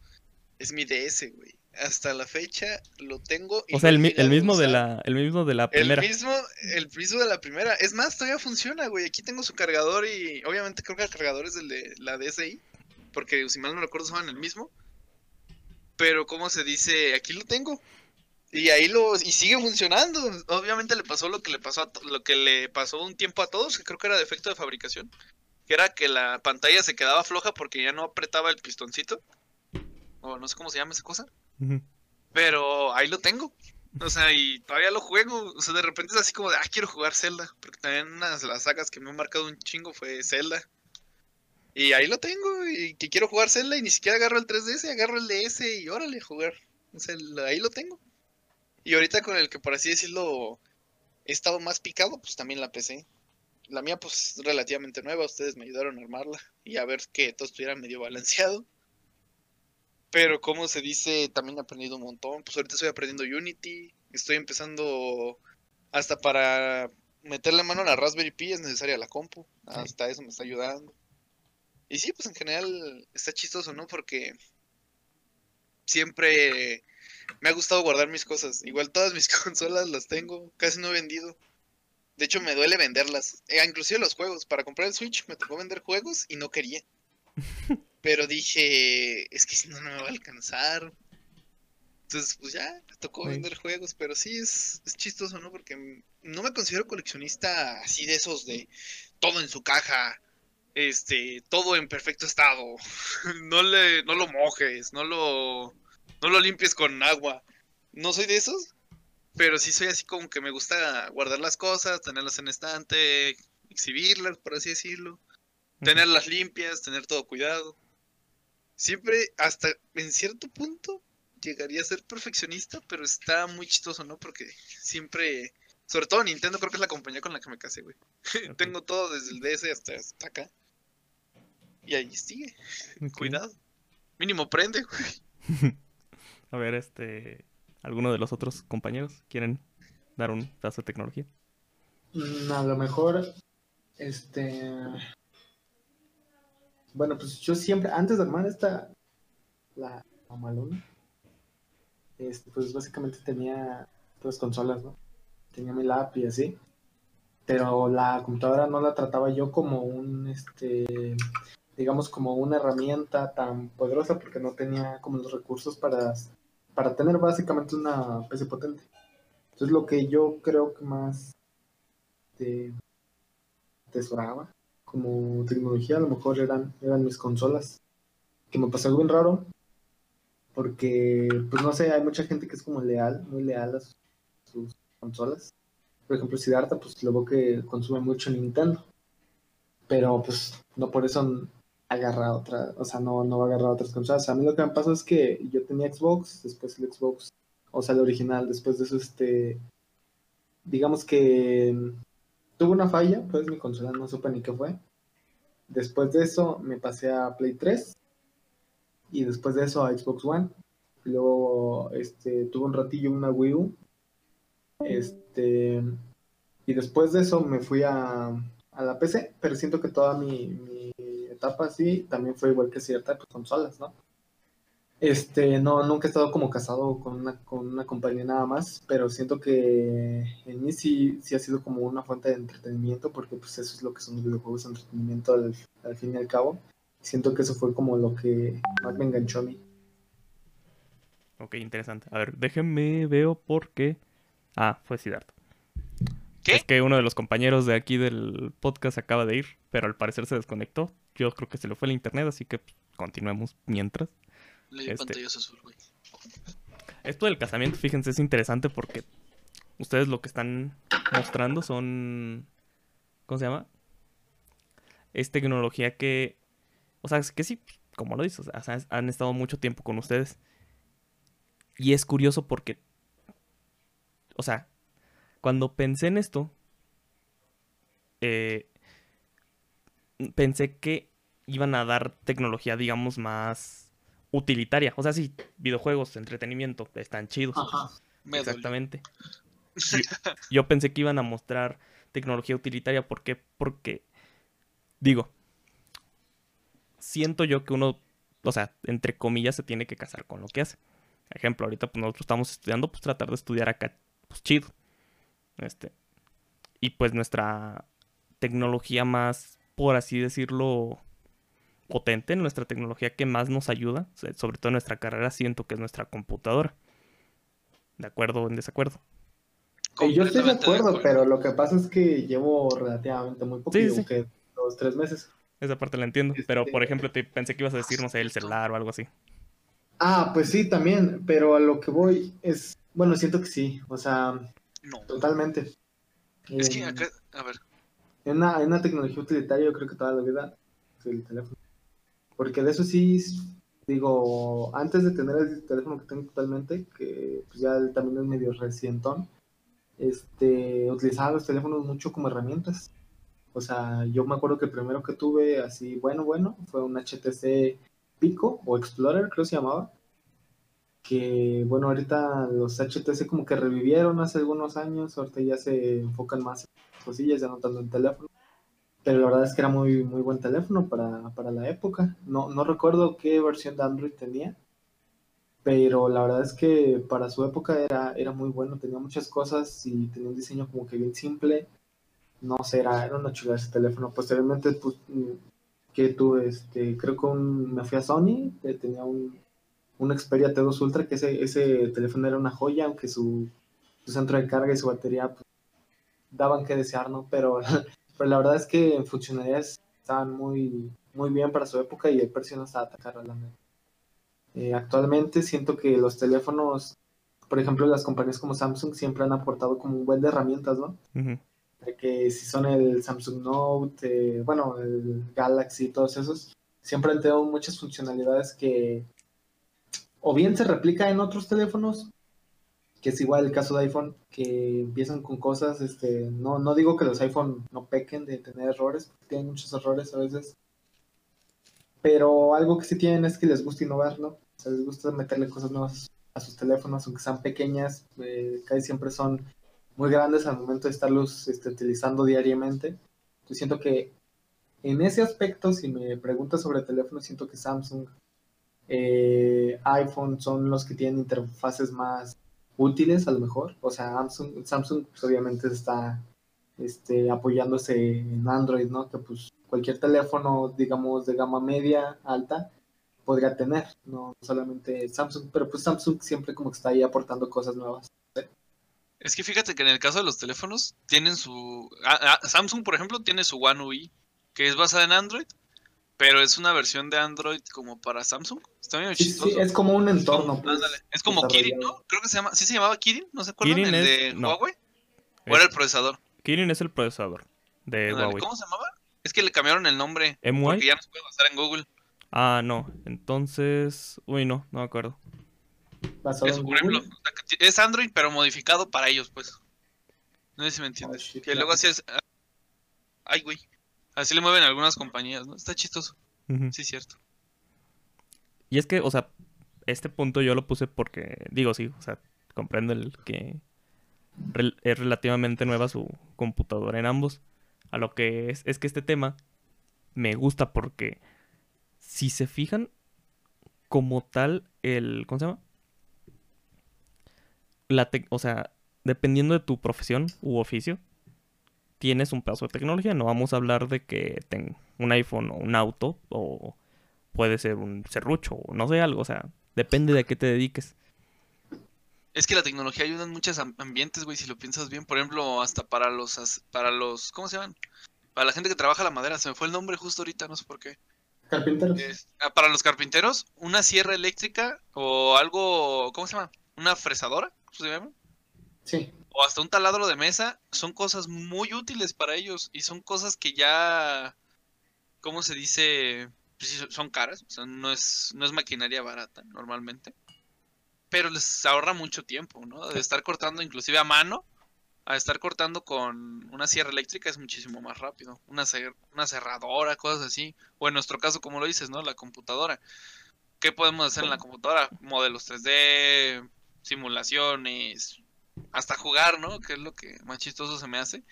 es mi DS, güey. Hasta la fecha lo tengo. o sea, el, mismo de la, el mismo de la primera. El mismo, el mismo de la primera. Es más, todavía funciona, güey. Aquí tengo su cargador y obviamente creo que el cargador es el de la DSI. Porque si mal no recuerdo son el mismo. Pero como se dice, aquí lo tengo. Y ahí lo y sigue funcionando. Obviamente le pasó lo que le pasó a lo que le pasó un tiempo a todos, que creo que era defecto de fabricación, que era que la pantalla se quedaba floja porque ya no apretaba el pistoncito. O no sé cómo se llama esa cosa. Pero ahí lo tengo. O sea, y todavía lo juego. O sea, de repente es así como de, ah, quiero jugar Zelda. Porque también una de las sagas que me han marcado un chingo fue Zelda. Y ahí lo tengo. Y que quiero jugar Zelda y ni siquiera agarro el 3DS, agarro el DS y órale, jugar. O sea, ahí lo tengo. Y ahorita con el que por así decirlo he estado más picado, pues también la PC. La mía pues relativamente nueva, ustedes me ayudaron a armarla y a ver que todo estuviera medio balanceado. Pero como se dice, también he aprendido un montón. Pues ahorita estoy aprendiendo Unity, estoy empezando hasta para meterle mano a la Raspberry Pi es necesaria la compu. Hasta eso me está ayudando. Y sí, pues en general está chistoso, ¿no? Porque siempre me ha gustado guardar mis cosas. Igual todas mis (laughs) consolas las tengo, casi no he vendido. De hecho, me duele venderlas. Eh, inclusive los juegos. Para comprar el Switch me tocó vender juegos y no quería. (laughs) Pero dije, es que si no, no me va a alcanzar. Entonces, pues ya, me tocó vender juegos. Pero sí es, es chistoso, ¿no? Porque no me considero coleccionista así de esos de todo en su caja. Este, todo en perfecto estado. (laughs) no le, no lo mojes, no lo no lo limpies con agua. No soy de esos, pero sí soy así como que me gusta guardar las cosas, tenerlas en estante, exhibirlas, por así decirlo. Tenerlas limpias, tener todo cuidado. Siempre, hasta en cierto punto, llegaría a ser perfeccionista, pero está muy chistoso, ¿no? Porque siempre, sobre todo Nintendo, creo que es la compañía con la que me casé, güey. (laughs) Tengo todo desde el DS hasta, hasta acá. Y ahí sigue. Cuidado. Mínimo prende, güey. (laughs) A ver, este. ¿Alguno de los otros compañeros quieren dar un paso de tecnología? Mm, a lo mejor. Este. Bueno, pues yo siempre, antes de armar esta. La mamalona. Este, pues básicamente tenía dos consolas, ¿no? Tenía mi lap y así. Pero la computadora no la trataba yo como un. Este digamos como una herramienta tan poderosa porque no tenía como los recursos para para tener básicamente una PC potente. Entonces lo que yo creo que más te tesoraba como tecnología a lo mejor eran, eran mis consolas. Que me pasó algo bien raro. Porque, pues no sé, hay mucha gente que es como leal, muy leal a sus, consolas. Por ejemplo, Siddhartha, pues lo veo que consume mucho Nintendo. Pero pues no por eso agarra otra, o sea, no, no va a agarrar otras consolas. A mí lo que me pasa es que yo tenía Xbox, después el Xbox, o sea, el original, después de eso, este, digamos que tuvo una falla, pues mi consola no supe ni qué fue. Después de eso me pasé a Play 3 y después de eso a Xbox One. Luego este, tuve un ratillo una Wii U. Este, y después de eso me fui a, a la PC, pero siento que toda mi, mi etapa así también fue igual que cierta pues, consolas, ¿no? Este, no, nunca he estado como casado con una, con una compañía nada más, pero siento que en mí sí, sí ha sido como una fuente de entretenimiento, porque pues eso es lo que son los videojuegos, entretenimiento al, al fin y al cabo. Siento que eso fue como lo que más me enganchó a mí. Ok, interesante. A ver, déjenme veo por qué... Ah, fue Siddhartha. ¿Qué? Es que uno de los compañeros de aquí del podcast acaba de ir, pero al parecer se desconectó. Yo creo que se le fue el internet, así que pues, continuemos mientras. Le Este. pantallazo azul, güey. Esto del casamiento, fíjense, es interesante porque ustedes lo que están mostrando son. ¿Cómo se llama? Es tecnología que. O sea, es que sí, como lo dices, o sea, han estado mucho tiempo con ustedes. Y es curioso porque. O sea, cuando pensé en esto. eh, pensé que iban a dar tecnología, digamos, más utilitaria. O sea, sí, videojuegos, entretenimiento, están chidos. Ajá. Exactamente. (laughs) Yo, yo pensé que iban a mostrar tecnología utilitaria. ¿Por qué? Porque, digo, siento yo que uno, o sea, entre comillas, se tiene que casar con lo que hace. Ejemplo, ahorita pues nosotros estamos estudiando, pues tratar de estudiar acá, pues chido. Este. Y pues nuestra tecnología más, por así decirlo, potente, nuestra tecnología que más nos ayuda, sobre todo en nuestra carrera, siento que es nuestra computadora. ¿De acuerdo o en desacuerdo? Yo estoy de acuerdo, pero lo que pasa es que llevo relativamente muy poco, Sí, sí. que dos, tres meses. Esa parte la entiendo. Pero, por Este- ejemplo, te pensé que ibas a decir, no sé, el celular o algo así. Ah, pues sí, también, pero a lo que voy es, bueno, siento que sí, o sea, No. totalmente. Es que acá, a ver, En una, en una tecnología utilitaria, yo creo que toda la vida es el teléfono. Porque de eso sí, digo, antes de tener el teléfono que tengo actualmente, que pues ya también es medio recientón, este, utilizaba los teléfonos mucho como herramientas. O sea, yo me acuerdo que el primero que tuve así, bueno, bueno, fue un HTC Pico o Explorer, creo que se llamaba. Que bueno, ahorita los HTC como que revivieron hace algunos años, ahorita ya se enfocan más en cosillas, ya no tanto en teléfono. Pero la verdad es que era muy, muy buen teléfono para, para la época. No, no recuerdo qué versión de Android tenía, pero la verdad es que para su época era, era muy bueno, tenía muchas cosas y tenía un diseño como que bien simple. No sé, era, era una chula ese teléfono. Posteriormente, pues, mm, que tuve, este, creo que un- me fui a Sony, eh, tenía un, un Xperia T2 Ultra, que ese, ese teléfono era una joya, aunque su, su centro de carga y su batería pues, daban que desear, ¿no? Pero, (laughs) pero la verdad es que en funcionalidades estaban muy, muy bien para su época y precio no estaba tan caro, la neta. Eh, actualmente siento que los teléfonos, por ejemplo, las compañías como Samsung siempre han aportado como un buen de herramientas, ¿no? De que si son el Samsung Note, eh, bueno, el Galaxy, todos esos, siempre han tenido muchas funcionalidades que o bien se replica en otros teléfonos, que es igual el caso de iPhone, que empiezan con cosas, este, no, no digo que los iPhone no pequen de tener errores, porque tienen muchos errores a veces, pero algo que sí tienen es que les gusta innovar, ¿no? O sea, les gusta meterle cosas nuevas a sus teléfonos, aunque sean pequeñas, eh, casi siempre son muy grandes al momento de estarlos este, utilizando diariamente. Yo siento que en ese aspecto, si me preguntas sobre teléfonos, siento que Samsung, eh, iPhone son los que tienen interfaces más útiles a lo mejor. O sea, Samsung, pues, obviamente está este, apoyándose en Android, ¿no? Que pues cualquier teléfono, digamos, de gama media, alta, podría tener, no solamente Samsung, pero pues Samsung siempre como que está ahí aportando cosas nuevas. es que fíjate que en el caso de los teléfonos, tienen su. ah, ah, Samsung, por ejemplo, tiene su One UI, que es basada en Android, pero es una versión de Android como para Samsung. Está bien chistoso. Sí, es como un entorno. Pues, es como Kirin, ¿no? Creo que se llama, ¿sí se llamaba Kirin? ¿No se acuerdan? Kirin ¿El de Huawei? ¿O era el procesador? Kirin es el procesador de Huawei. ¿Cómo se llamaba? Es que le cambiaron el nombre. Porque ya no se puede basar en Google. Ah, no. Entonces. Uy, no, no me acuerdo. Es, por ejemplo, es Android, pero modificado para ellos, pues. No sé si me entiendes. que luego así es. Ay, güey. Así le mueven algunas compañías, ¿no? Está chistoso. Sí, cierto. Y es que, o sea, este punto yo lo puse porque, digo, sí, o sea, comprendo el que es relativamente nueva su computadora en ambos. A lo que es, es que este tema me gusta porque si se fijan como tal el, ¿cómo se llama? La o sea, dependiendo de tu profesión u oficio, tienes un pedazo de tecnología. No vamos a hablar de que tenga un iPhone o un auto o puede ser un serrucho o no sé algo. O sea, depende de qué te dediques. Es que la tecnología ayuda en muchos ambientes, güey, si lo piensas bien. Por ejemplo, hasta para los, para los, ¿cómo se llaman? Para la gente que trabaja la madera. Se me fue el nombre justo ahorita, no sé por qué. Carpinteros. Ah, para los carpinteros, una sierra eléctrica o algo, ¿cómo se llama? Una fresadora, ¿se llama? Sí o hasta un taladro de mesa, son cosas muy útiles para ellos y son cosas que ya, ¿cómo se dice? Pues son caras, no es, no es maquinaria barata normalmente, pero les ahorra mucho tiempo, ¿no? De estar cortando inclusive a mano, a estar cortando con una sierra eléctrica es muchísimo más rápido, una, una cerradora, cosas así, o en nuestro caso, como lo dices, ¿no? La computadora. ¿Qué podemos hacer en la computadora? Modelos 3D, simulaciones, hasta jugar, ¿no? Que es lo que más chistoso se me hace.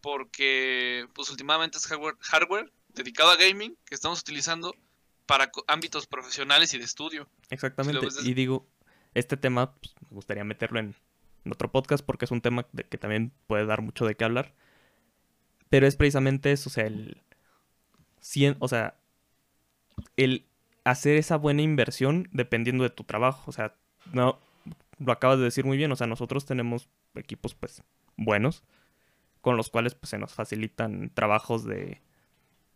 Porque, pues últimamente es hardware, hardware dedicado a gaming que estamos utilizando para ámbitos profesionales y de estudio. Exactamente. Y digo, este tema pues, me gustaría meterlo en, otro podcast porque es un tema que también puede dar mucho de qué hablar. Pero es precisamente eso, o sea, el... o sea, el hacer esa buena inversión dependiendo de tu trabajo. O sea, no, lo acabas de decir muy bien, o sea, nosotros tenemos equipos pues buenos con los cuales pues se nos facilitan trabajos de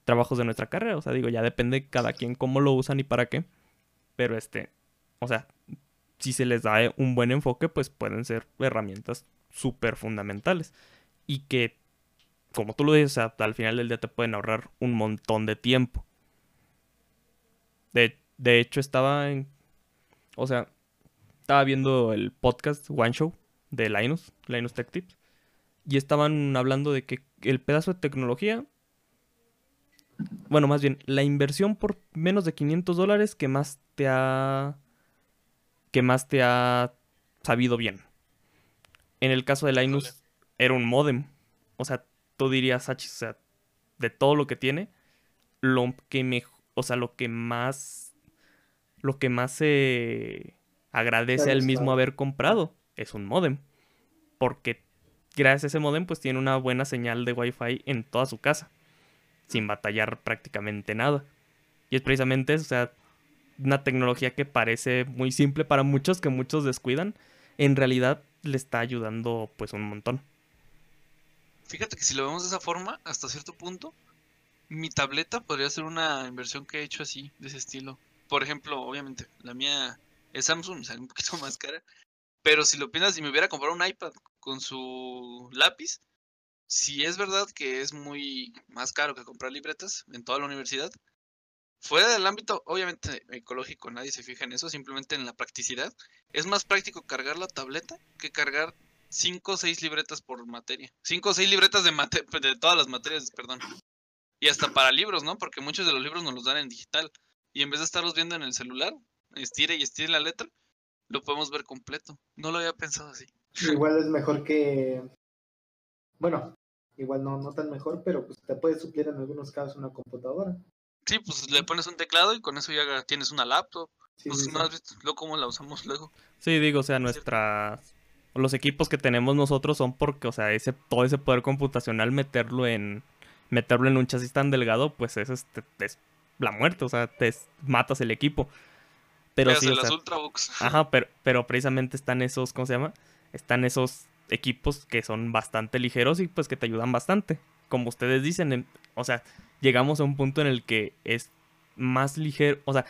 trabajos de nuestra carrera, o sea, digo, ya depende cada quien cómo lo usan y para qué, pero este, o sea, si se les da un buen enfoque, pues pueden ser herramientas súper fundamentales y que como tú lo dices, al final del día te pueden ahorrar un montón de tiempo. De, de hecho, estaba en. O sea, estaba viendo el podcast One Show de Linus, Linus Tech Tips, y estaban hablando de que el pedazo de tecnología, bueno, más bien, la inversión por menos de 500 dólares que más te ha, que más te ha sabido bien. En el caso de Linus, era un modem. O sea, tú dirías, o sea, de todo lo que tiene, lo que me, o sea, lo que más, lo que más se agradece al mismo haber comprado. Es un modem. Porque gracias a ese modem pues tiene una buena señal de Wi-Fi en toda su casa. Sin batallar prácticamente nada. Y es precisamente eso, o sea, una tecnología que parece muy simple para muchos, que muchos descuidan. En realidad le está ayudando pues un montón. Fíjate que si lo vemos de esa forma, hasta cierto punto, mi tableta podría ser una inversión que he hecho así, de ese estilo. Por ejemplo, obviamente, la mía es Samsung, (laughs) sale un poquito más cara. Pero si lo piensas, si me hubiera comprado un iPad con su lápiz, si es verdad que es muy más caro que comprar libretas en toda la universidad, fuera del ámbito, obviamente ecológico, nadie se fija en eso, simplemente en la practicidad, es más práctico cargar la tableta que cargar 5 o 6 libretas por materia. 5 o 6 libretas de, (laughs) de todas las materias, perdón. Y hasta para libros, ¿no? Porque muchos de los libros nos los dan en digital. Y en vez de estarlos viendo en el celular, estire y estire la letra, lo podemos ver completo. No lo había pensado así. Igual es mejor que. Bueno, igual no, no tan mejor, pero pues te puede suplir en algunos casos una computadora. Sí, pues le pones un teclado y con eso ya tienes una laptop. pues no has visto luego cómo la usamos luego. Sí, digo, o sea, nuestras. Los equipos que tenemos nosotros son porque, o sea, ese, todo ese poder computacional, meterlo en. Meterlo en un chasis tan delgado, pues eso es, es la muerte, o sea, te matas el equipo. Pero sí, Ajá, pero, pero precisamente están esos, ¿cómo se llama? Están esos equipos que son bastante ligeros y pues que te ayudan bastante. Como ustedes dicen, o sea, llegamos a un punto en el que es más ligero. O sea,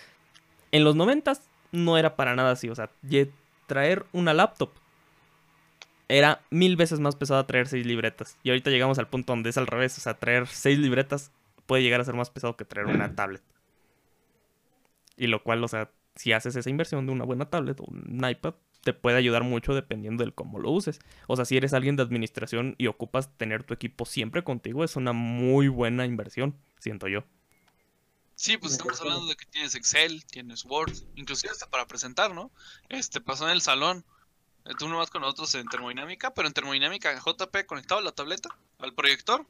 en los noventas no era para nada así. O sea, traer una laptop era mil veces más pesado traer seis libretas. Y ahorita llegamos al punto donde es al revés. O sea, traer seis libretas puede llegar a ser más pesado que traer una tablet. Y lo cual, o sea, si haces esa inversión de una buena tablet o un iPad, te puede ayudar mucho dependiendo del cómo lo uses. O sea, si eres alguien de administración y ocupas tener tu equipo siempre contigo, es una muy buena inversión, siento yo. Sí, pues estamos hablando de que tienes Excel, tienes Word, inclusive hasta para presentar, ¿no? Este pasó en el salón. Eh, tú nomás con nosotros en termodinámica, pero en termodinámica JP conectado a la tableta, al proyector,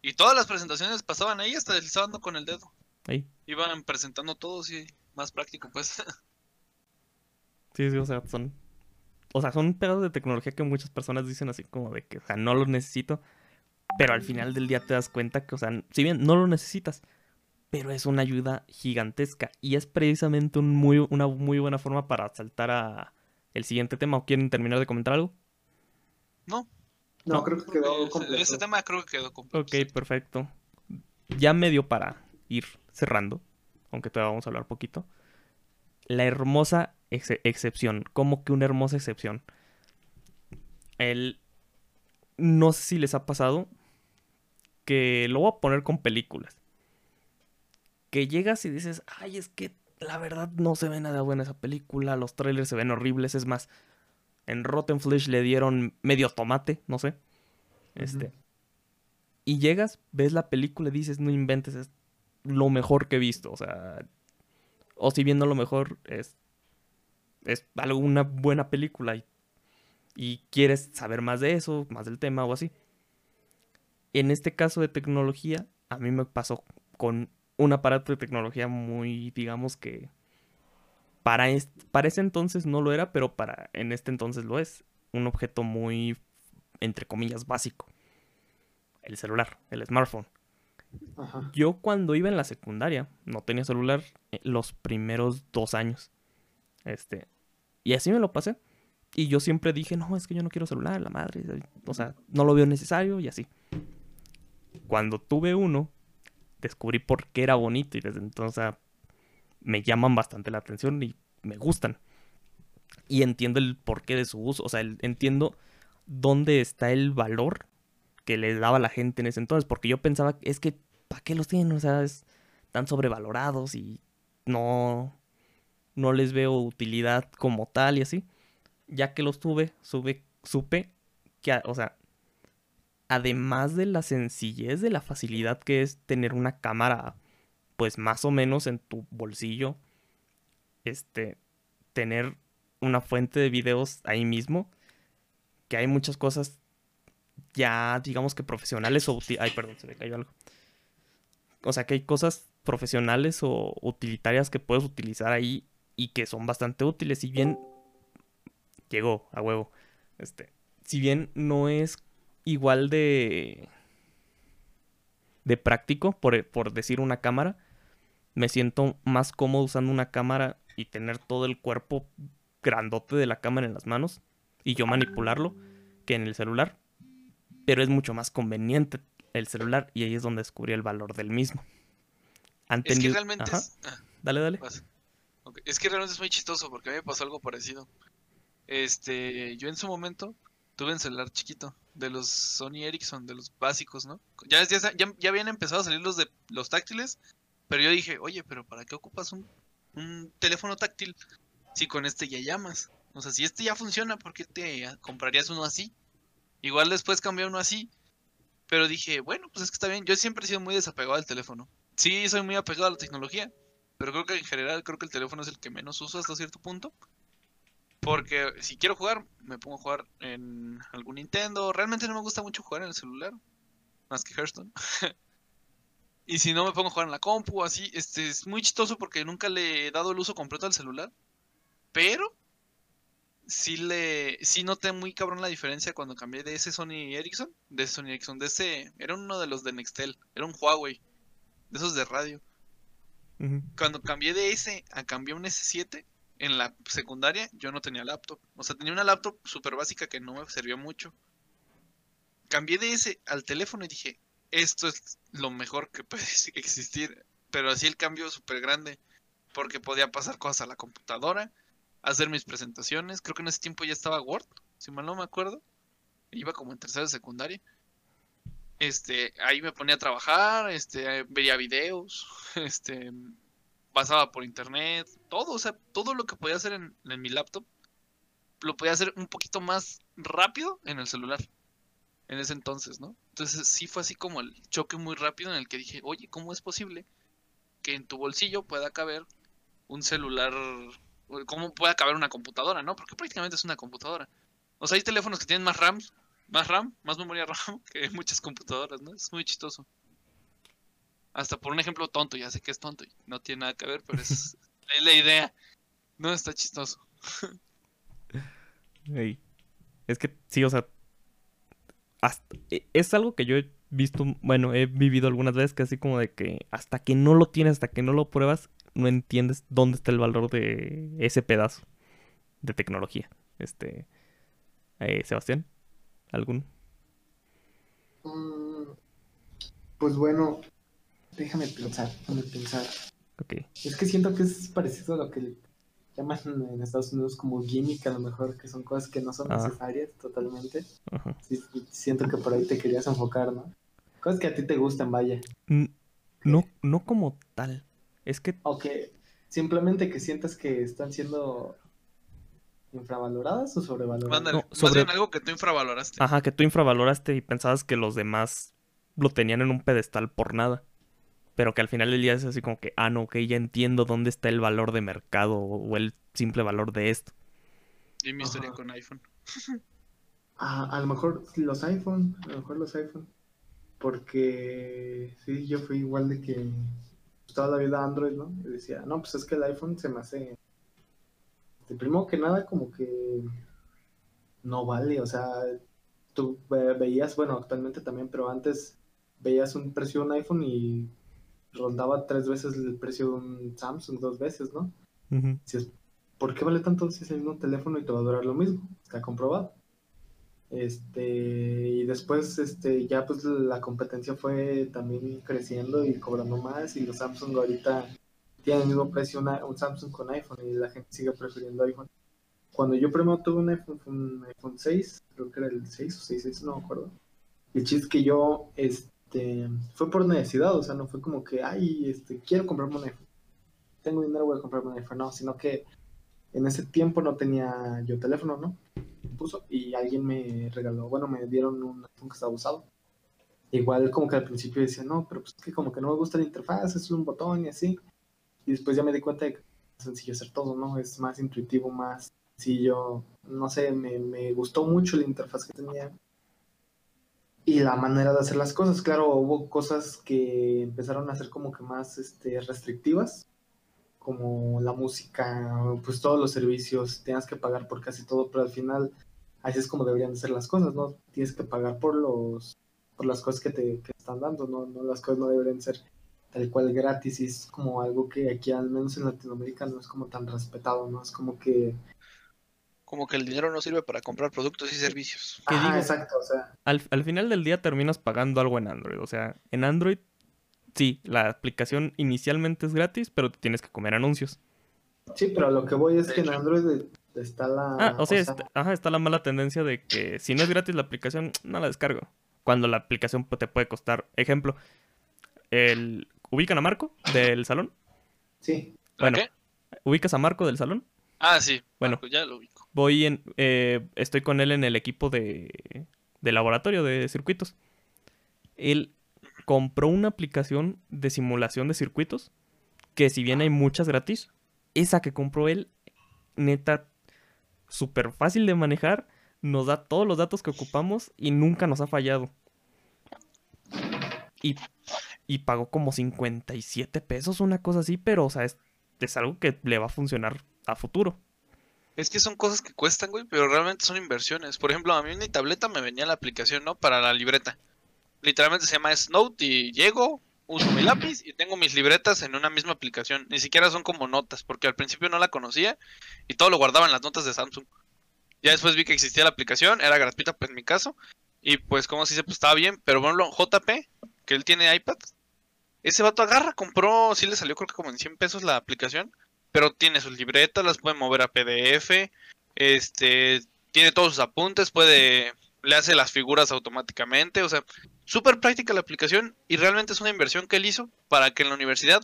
y todas las presentaciones pasaban ahí hasta deslizando con el dedo. Ahí. Iban presentando todo, sí, más práctico, pues. (laughs) Sí, sí, o sea, son o sea, son pedados de tecnología que muchas personas dicen así como de que, o sea, no lo necesito. Pero al final del día te das cuenta que, o sea, si bien no lo necesitas, pero es una ayuda gigantesca. Y es precisamente un muy, una muy buena forma para saltar a el siguiente tema. ¿O quieren terminar de comentar algo? No. No, creo que quedó completo. Ese tema creo que quedó completo. Ok, perfecto. Ya medio para ir cerrando, aunque todavía vamos a hablar poquito. La hermosa excepción, como que una hermosa excepción. El... No sé si les ha pasado que lo voy a poner con películas. Que llegas y dices, ay, es que la verdad no se ve nada buena esa película, los trailers se ven horribles, es más, en Rotten Flesh le dieron medio tomate, no sé. Este. Y llegas, ves la película y dices, no inventes, es lo mejor que he visto. O sea, o si viendo lo mejor es, es algo, una buena película y, y quieres saber más de eso, más del tema o así. En este caso de tecnología, a mí me pasó con un aparato de tecnología muy, digamos que para, para ese entonces no lo era, pero para en este entonces lo es. Un objeto muy, entre comillas, básico. El celular, el smartphone. Yo cuando iba en la secundaria no tenía celular eh, los primeros dos años. Este. Y así me lo pasé. Y yo siempre dije, no, es que yo no quiero celular, la madre. O sea, no lo veo necesario y así. Cuando tuve uno, descubrí por qué era bonito y desde entonces me llaman bastante la atención y me gustan. Y entiendo el porqué de su uso. O sea, entiendo dónde está el valor que le daba la gente en ese entonces, porque yo pensaba, es que, ¿para qué los tienen? O sea, están sobrevalorados y no, no les veo utilidad como tal y así. Ya que los tuve, sube, supe que, o sea, además de la sencillez, de la facilidad que es tener una cámara, pues más o menos en tu bolsillo, este, tener una fuente de videos ahí mismo, que hay muchas cosas ya digamos que profesionales o... Ay, perdón, se me cayó algo. O sea que hay cosas profesionales o utilitarias que puedes utilizar ahí y que son bastante útiles. Si bien llegó a huevo. Este, si bien no es igual de de práctico, por, por decir una cámara, me siento más cómodo usando una cámara y tener todo el cuerpo grandote de la cámara en las manos y yo manipularlo que en el celular pero es mucho más conveniente el celular y ahí es donde descubrí el valor del mismo. Es que realmente es... Ah, dale, dale. Es que realmente es muy chistoso porque a mí me pasó algo parecido. Este, yo en su momento tuve un celular chiquito de los Sony Ericsson, de los básicos, ¿no? Ya, ya, ya, habían empezado a salir los de los táctiles, pero yo dije, oye, pero ¿para qué ocupas un, un teléfono táctil si con este ya llamas? O sea, si este ya funciona, ¿por qué te comprarías uno así? Igual después cambié uno así. Pero dije, bueno, pues es que está bien. Yo siempre he sido muy desapegado al teléfono. Sí, soy muy apegado a la tecnología. Pero creo que en general, creo que el teléfono es el que menos uso hasta cierto punto. Porque si quiero jugar, me pongo a jugar en algún Nintendo. Realmente no me gusta mucho jugar en el celular. Más que Hearthstone. (laughs) y si no me pongo a jugar en la compu, así. Este es muy chistoso porque nunca le he dado el uso completo al celular. Pero sí le sí noté muy cabrón la diferencia cuando cambié de ese Sony Ericsson, de ese Sony Ericsson, de ese era uno de los de Nextel, era un Huawei, de esos de radio. Cuando cambié de ese a cambié un S7 en la secundaria, yo no tenía laptop, o sea, tenía una laptop súper básica que no me servía mucho. Cambié de ese al teléfono y dije, esto es lo mejor que (laughs) puede existir. pero así el cambio súper grande, porque podía pasar cosas a la computadora, hacer mis presentaciones, creo que en ese tiempo ya estaba Word, si mal no me acuerdo, iba como en tercera secundaria. Este, ahí me ponía a trabajar, este, veía videos, (laughs) este, pasaba por internet, todo, o sea, todo lo que podía hacer en, en mi laptop, lo podía hacer un poquito más rápido en el celular en ese entonces, ¿no? Entonces sí fue así como el choque muy rápido en el que dije, oye, ¿cómo es posible que en tu bolsillo pueda caber un celular, cómo pueda caber una computadora, ¿no? Porque prácticamente es una computadora. O sea, hay teléfonos que tienen más RAM, más RAM, más memoria RAM (laughs) que muchas computadoras, ¿no? Es muy chistoso. Hasta por un ejemplo tonto, ya sé que es tonto y no tiene nada que ver, pero es, (laughs) es la idea. No está chistoso. (laughs) Es que sí, o sea, e, es algo que yo he visto, bueno, he vivido algunas veces que así como de que hasta que no lo tienes, hasta que no lo pruebas, no entiendes dónde está el valor de ese pedazo de tecnología. Este, eh, Sebastián, ¿algún? Mm, pues bueno, déjame pensar, déjame pensar. Okay. Es que siento que es parecido a lo que llaman en Estados Unidos como gimmick, a lo mejor, que son cosas que no son necesarias totalmente. siento que por ahí te querías enfocar, ¿no? Cosas que a ti te gustan, vaya. No, no como tal. Es que. Ok. Simplemente que sientas que están siendo infravaloradas o sobrevaloradas. No, sobre... algo que tú infravaloraste. Ajá, que tú infravaloraste y pensabas que los demás lo tenían en un pedestal por nada pero que al final del día es así como que, ah, no, que ya entiendo dónde está el valor de mercado o el simple valor de esto. Y mi historia con iPhone. ah, a lo mejor los iPhone, a lo mejor los iPhone. Porque sí, yo fui igual de que toda la vida Android, ¿no? Y decía, no, pues es que el iPhone se me hace. Primero que nada, como que no vale, o sea, tú veías, bueno, actualmente también, pero antes veías un precio de un iPhone y rondaba tres veces el precio de un Samsung, dos veces, ¿no? si es, ¿Por qué vale tanto si es el mismo teléfono y te va a durar lo mismo? Está comprobado. Este, y después este, ya pues la competencia fue también creciendo y cobrando más y los Samsung ahorita tienen el mismo precio un Samsung con iPhone y la gente sigue prefiriendo iPhone. Cuando yo primero tuve un iPhone, un iPhone 6, creo que era el 6 o 6, 6 no me acuerdo. El chiste que yo, este, fue por necesidad, o sea, no fue como que, ay, este, quiero comprarme un iPhone. Tengo dinero, voy a comprarme un iPhone. No, sino que en ese tiempo no tenía yo teléfono, ¿no? Puso y alguien me regaló, bueno, me dieron un iPhone que estaba usado. Igual como que al principio decía, no, pero pues que como que no me gusta la interfaz, es un botón y así. Y después ya me di cuenta de que es sencillo hacer todo, ¿no? Es más intuitivo, más sencillo. No sé, me, me gustó mucho la interfaz que tenía y la manera de hacer las cosas. Claro, hubo cosas que empezaron a ser como que más este, restrictivas, como la música, pues todos los servicios, tienes que pagar por casi todo, pero al final así es como deberían ser las cosas, ¿no? Tienes que pagar por los por las cosas que te que están dando, ¿no? no las cosas no deberían ser tal cual gratis y es como algo que aquí al menos en Latinoamérica no es como tan respetado, ¿no? Es como que como que el dinero no sirve para comprar productos y servicios. Ah, exacto, o sea. Al, final del día terminas pagando algo en Android. O sea, en Android, sí, la aplicación inicialmente es gratis, pero tienes que comer anuncios. Sí, pero lo que voy es que en Android está la. Ah, o sea, está, ajá, está la mala tendencia de que si no es gratis la aplicación, no la descargo. Cuando la aplicación te puede costar. Ejemplo, el ¿ubican a Marco del salón? Sí. Bueno, ¿ubicas a Marco del salón? Ah, sí. Bueno, ya lo ubico. Voy en, eh, estoy con él en el equipo de, de laboratorio de circuitos. Él compró una aplicación de simulación de circuitos, que si bien hay muchas gratis, esa que compró él, neta, súper fácil de manejar, nos da todos los datos que ocupamos y nunca nos ha fallado. Y, y pagó como 57 pesos, una cosa así, pero, o sea, es, es algo que le va a funcionar a futuro. Es que son cosas que cuestan, güey, pero realmente son inversiones. Por ejemplo, a mí en mi tableta me venía la aplicación, ¿no? Para la libreta. Literalmente se llama Snote y llego, uso mi lápiz y tengo mis libretas en una misma aplicación. Ni siquiera son como notas, porque al principio no la conocía y todo lo guardaba en las notas de Samsung. Ya después vi que existía la aplicación, era gratuita pues, en mi caso. Y pues como si se pues estaba bien, pero bueno, JP, que él tiene iPad, Ese vato agarra, compró, sí le salió creo que como en 100 pesos la aplicación, pero tiene sus libretas, las puede mover a PDF, este, tiene todos sus apuntes, puede, le hace las figuras automáticamente, o sea, súper práctica la aplicación y realmente es una inversión que él hizo para que en la universidad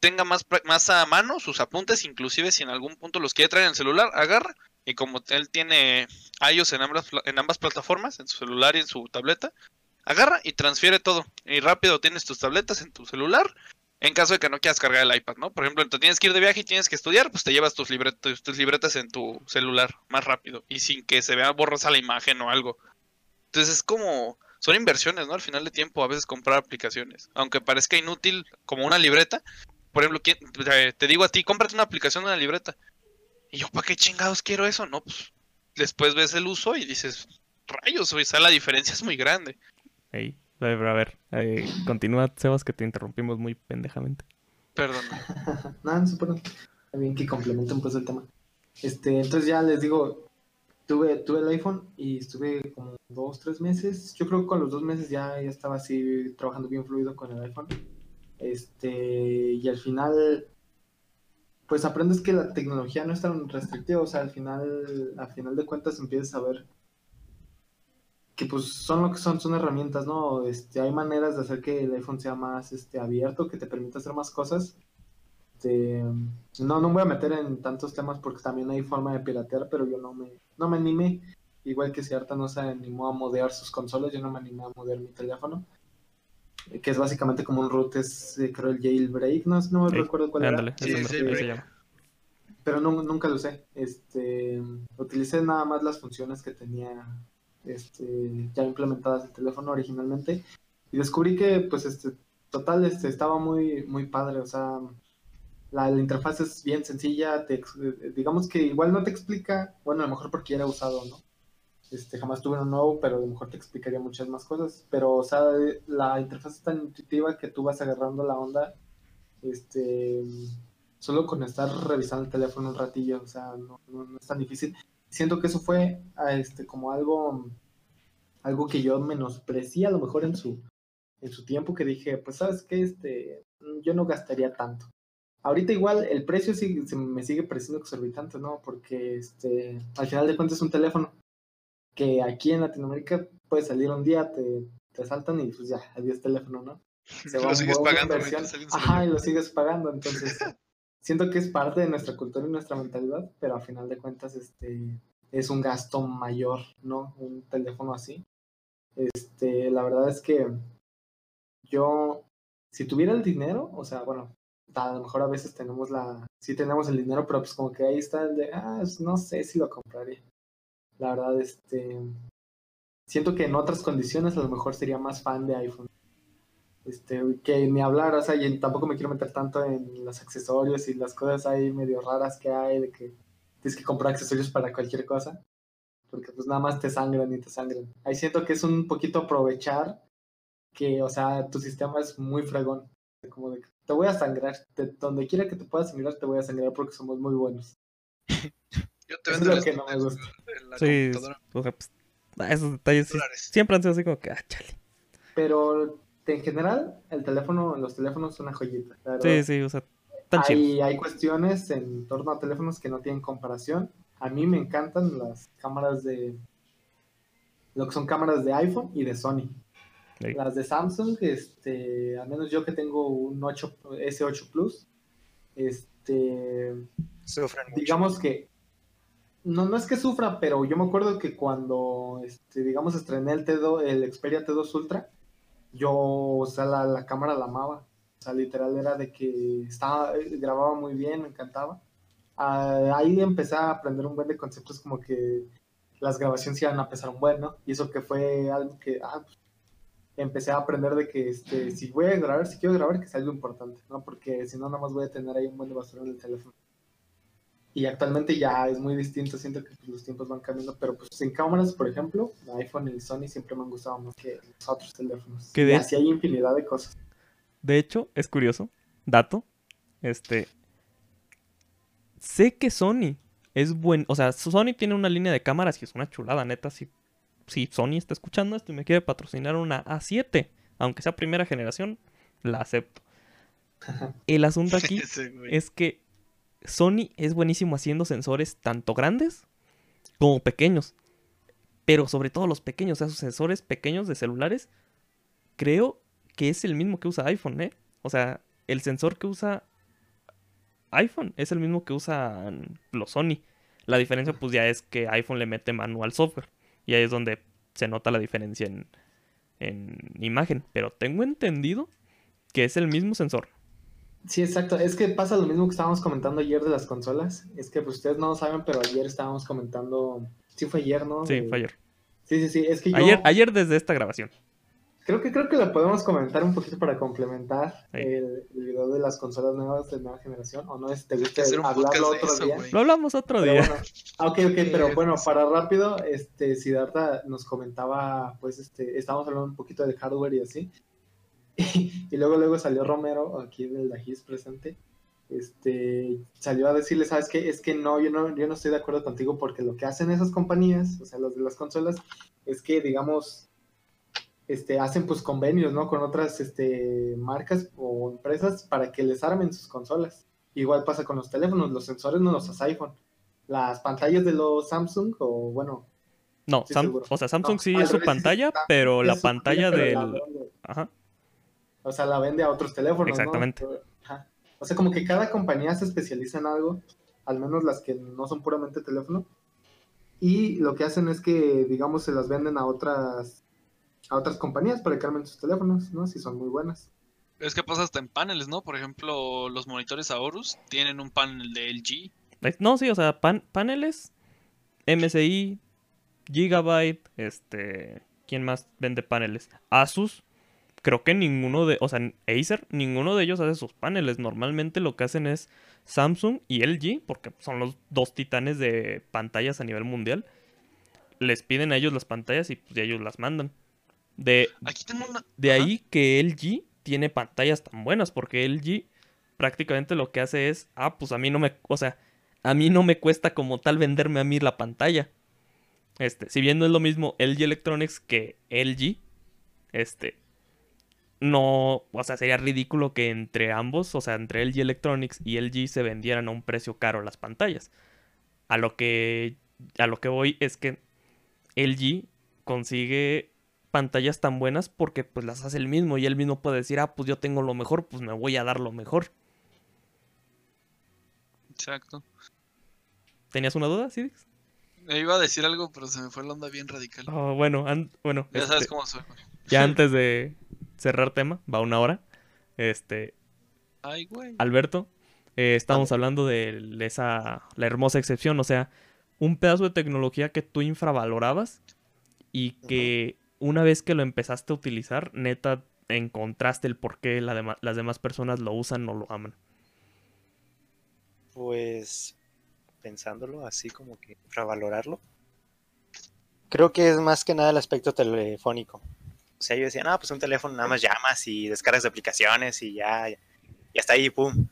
tenga más, más a mano sus apuntes, inclusive si en algún punto los quiere traer en el celular, agarra y como él tiene iOS en ambas, en ambas plataformas, en su celular y en su tableta, agarra y transfiere todo. Y rápido tienes tus tabletas en tu celular. En caso de que no quieras cargar el iPad, ¿no? Por ejemplo, te tienes que ir de viaje y tienes que estudiar, pues te llevas tus, libretas, tus libretas en tu celular más rápido y sin que se vea borrosa la imagen o algo. Entonces es como, son inversiones, ¿no? Al final de tiempo a veces comprar aplicaciones. Aunque parezca inútil como una libreta. Por ejemplo, te digo a ti, cómprate una aplicación de una libreta. Y yo, ¿para qué chingados quiero eso? No, pues después ves el uso y dices, rayos, o sea, la diferencia es muy grande. Ey, a ver, eh, continúa, Sebas, que te interrumpimos muy pendejamente. Perdón. (laughs) no, no se Bien que complementen pues el tema. Este, entonces ya les digo, tuve, tuve el iPhone y estuve como dos, tres meses. Yo creo que con los dos meses ya, ya estaba así trabajando bien fluido con el iPhone. Este, y al final pues aprendes que la tecnología no es tan restrictiva, o sea, al final, al final de cuentas empiezas a ver que pues son lo que son, son herramientas, ¿no? Este, hay maneras de hacer que el iPhone sea más este, abierto, que te permita hacer más cosas. Este, no, no voy a meter en tantos temas porque también hay forma de piratear, pero yo no me, no me animé. Igual que si Arta no se animó a modear sus consolas, yo no me animé a modear mi teléfono que es básicamente como un root, es eh, creo el jailbreak, no, no recuerdo cuál era. Pero no, nunca lo usé. Este, utilicé nada más las funciones que tenía este, ya implementadas el teléfono originalmente y descubrí que pues este total este estaba muy muy padre, o sea, la, la interfaz es bien sencilla, te, digamos que igual no te explica, bueno, a lo mejor porque ya era usado, ¿no? Este, jamás tuve uno nuevo, pero a lo mejor te explicaría muchas más cosas. Pero, o sea, la interfaz es tan intuitiva que tú vas agarrando la onda, este, solo con estar revisando el teléfono un ratillo, o sea, no, es tan difícil. Siento que eso fue, este, como algo, algo que yo menosprecié a lo mejor en su, en su tiempo, que dije, pues, ¿sabes qué? Este, yo no gastaría tanto. Ahorita igual el precio sí, se me sigue pareciendo exorbitante, ¿no? Porque este, al final de cuentas es un teléfono que aquí en Latinoamérica puede salir un día, te, te saltan y pues ya, adiós teléfono, ¿no? (laughs) Se lo sigues pagando. Ajá, y lo sigues pagando, entonces (laughs) siento que es parte de nuestra cultura y nuestra mentalidad, pero a final de cuentas este es un gasto mayor, ¿no? Un teléfono así. Este, la verdad es que yo, si tuviera el dinero, o sea, bueno, a lo mejor a veces tenemos la, sí tenemos el dinero, pero pues como que ahí está el de, ah, no sé si lo compraría. La verdad, este, siento que en otras condiciones a lo mejor sería más fan de iPhone. Este, que ni hablar, o sea, y tampoco me quiero meter tanto en los accesorios y las cosas ahí medio raras que hay, de que tienes que comprar accesorios para cualquier cosa, porque pues nada más te sangran y te sangran. Ahí siento que es un poquito aprovechar que, o sea, tu sistema es muy fregón, como de que te voy a sangrar, donde quiera que te pueda sangrar, te voy a sangrar porque somos muy buenos. Yo te vendo lo que no me gusta. sí, pues, esos detalles siempre han sido así como que, ah, chale. Pero en general, el teléfono, los teléfonos son una joyita. Sí, sí, o sea, tan hay, hay cuestiones en torno a teléfonos que no tienen comparación. A mí me encantan las cámaras de. Lo que son cámaras de iPhone y de Sony. Las de Samsung, este, al menos yo que tengo un 8, S8 Plus, este, digamos que no, no es que sufra, pero yo me acuerdo que cuando, este, digamos, estrené el, T2, el Xperia T2 Ultra, yo, o sea, la, cámara la amaba. O sea, literal era de que estaba, grababa muy bien, me encantaba. Ah, ahí empecé a aprender un buen de conceptos como que las grabaciones iban a pesar un buen, ¿no? Y eso que fue algo que, ah, pues, empecé a aprender de que este, si voy a grabar, si quiero grabar, que sea algo importante, ¿no? Porque si no, nada más voy a tener ahí un buen de basura en el teléfono. Y actualmente ya es muy distinto, siento que pues, los tiempos van cambiando, pero pues en cámaras, por ejemplo, el iPhone y Sony siempre me han gustado más que los otros teléfonos. Que y así hay infinidad de cosas. De hecho, es curioso, dato, este, sé que Sony es buen, o sea, Sony tiene una línea de cámaras que es una chulada, neta, si, si Sony está escuchando esto y me quiere patrocinar una A7, aunque sea primera generación, la acepto. (laughs) El asunto aquí (laughs) es que Sony es buenísimo haciendo sensores tanto grandes como pequeños. Pero sobre todo los pequeños, o sea, sus sensores pequeños de celulares, creo que es el mismo que usa iPhone, ¿eh? O sea, el sensor que usa iPhone es el mismo que usan los Sony. La diferencia pues ya es que iPhone le mete manual software. Y ahí es donde se nota la diferencia en, en imagen. Pero tengo entendido que es el mismo sensor. Sí, exacto. Es que pasa lo mismo que estábamos comentando ayer de las consolas. Es que pues ustedes no lo saben, pero ayer estábamos comentando. Sí, fue ayer, ¿no? Sí, fue ayer. Sí, sí, sí. Es que ayer, ayer desde esta grabación. Creo que creo que lo podemos comentar un poquito para complementar el, video de las consolas nuevas de nueva generación. ¿O no es te gusta hablarlo otro día? Lo hablamos otro día. Ah, ok, ok, pero bueno, para rápido, este Siddhartha nos comentaba, pues este, estábamos hablando un poquito de hardware y así. Y, luego luego salió Romero, aquí del Dajis presente. Este salió a decirle, ¿sabes qué? Es que no, yo no, yo no estoy de acuerdo contigo porque lo que hacen esas compañías, o sea, los de las consolas, es que digamos este, hacen pues convenios, ¿no? Con otras este, marcas o empresas para que les armen sus consolas. Igual pasa con los teléfonos, los sensores no los hace iPhone. Las pantallas de los Samsung o bueno... No, o sea, Samsung sí es su pantalla, pero la pantalla del... Ajá. O sea, la vende a otros teléfonos. Exactamente. O sea, como que cada compañía se especializa en algo, al menos las que no son puramente teléfono. Y lo que hacen es que, digamos, se las venden a otras a otras compañías para que armen sus teléfonos, ¿no? Si son muy buenas. Es que pasa hasta en paneles, ¿no? Por ejemplo, los monitores Aorus tienen un panel de LG. No, sí, o sea, paneles, MSI, Gigabyte, este, ¿quién más vende paneles? Asus. Creo que ninguno de, o sea, Acer, ninguno de ellos hace sus paneles. Normalmente lo que hacen es Samsung y LG, porque son los dos titanes de pantallas a nivel mundial. Les piden a ellos las pantallas y pues, ellos las mandan. De, de ahí que LG tiene pantallas tan buenas, porque LG prácticamente lo que hace es, ah, pues a mí no me, o sea, a mí no me cuesta como tal venderme a mí la pantalla. Este, si bien no es lo mismo LG Electronics que LG, este, no, o sea, sería ridículo que entre ambos, o sea, entre LG Electronics y LG se vendieran a un precio caro las pantallas. A lo que, a lo que voy es que LG consigue pantallas tan buenas porque pues las hace el mismo y él mismo puede decir, ah, pues yo tengo lo mejor, pues me voy a dar lo mejor. Exacto. ¿Tenías una duda, Sidix? Me iba a decir algo, pero se me fue la onda bien radical. Oh, bueno, bueno. Ya sabes este, cómo soy. Ya (laughs) antes de cerrar tema, va una hora. Este. Ay, güey. Alberto, eh, estamos hablando de esa, la hermosa excepción, o sea, un pedazo de tecnología que tú infravalorabas y que una vez que lo empezaste a utilizar, neta, encontraste el por qué las demás personas lo usan o lo aman? Pues pensándolo así como que valorarlo, creo que es más que nada el aspecto telefónico. O sea, yo decía, no, pues un teléfono nada más llamas y descargas de aplicaciones y ya, ya, está ahí, pum.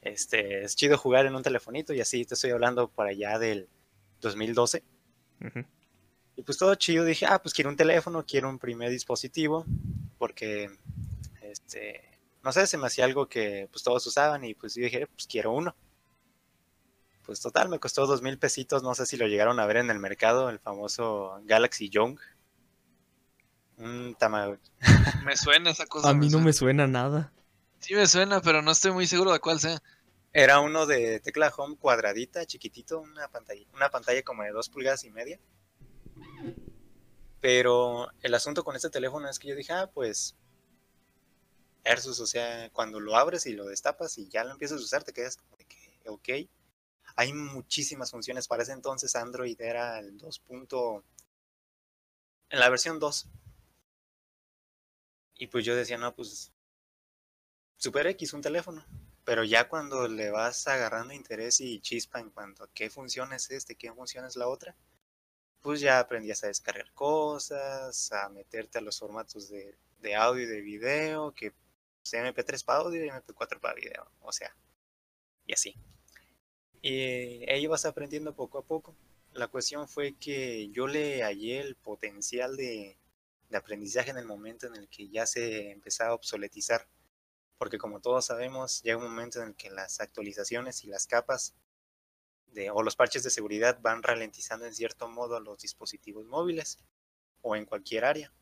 Este, es chido jugar en un telefonito y así te estoy hablando por allá del 2012. Y pues todo chido, dije, ah, pues quiero un teléfono, quiero un primer dispositivo, porque, este, no sé, se me hacía algo que pues todos usaban y pues yo dije, pues quiero uno. Pues total, me costó dos mil pesitos, no sé si lo llegaron a ver en el mercado, el famoso Galaxy Young. Un Tamagotchi. Me suena esa cosa. A mí no me suena nada. Sí me suena, pero no estoy muy seguro de cuál sea. Era uno de tecla home cuadradita, chiquitito, una pantalla, una pantalla como de dos pulgadas y media. Pero el asunto con este teléfono es que yo dije, ah, pues, Versus, o sea, cuando lo abres y lo destapas y ya lo empiezas a usar, te quedas como de que, ok. Hay muchísimas funciones. Para ese entonces Android era el 2. En la versión 2. Y pues yo decía, no, pues, Super X, un teléfono. Pero ya cuando le vas agarrando interés y chispa en cuanto a qué función es este, qué función es la otra, pues ya aprendías a descargar cosas, a meterte a los formatos de, audio y de video, que pues, MP3 para audio y MP4 para video, o sea, y así. Y ahí vas aprendiendo poco a poco. La cuestión fue que yo le hallé el potencial de, de aprendizaje en el momento en el que ya se empezaba a obsoletizar. Porque como todos sabemos, llega un momento en el que las actualizaciones y las capas o los parches de seguridad van ralentizando en cierto modo los dispositivos móviles o en cualquier área.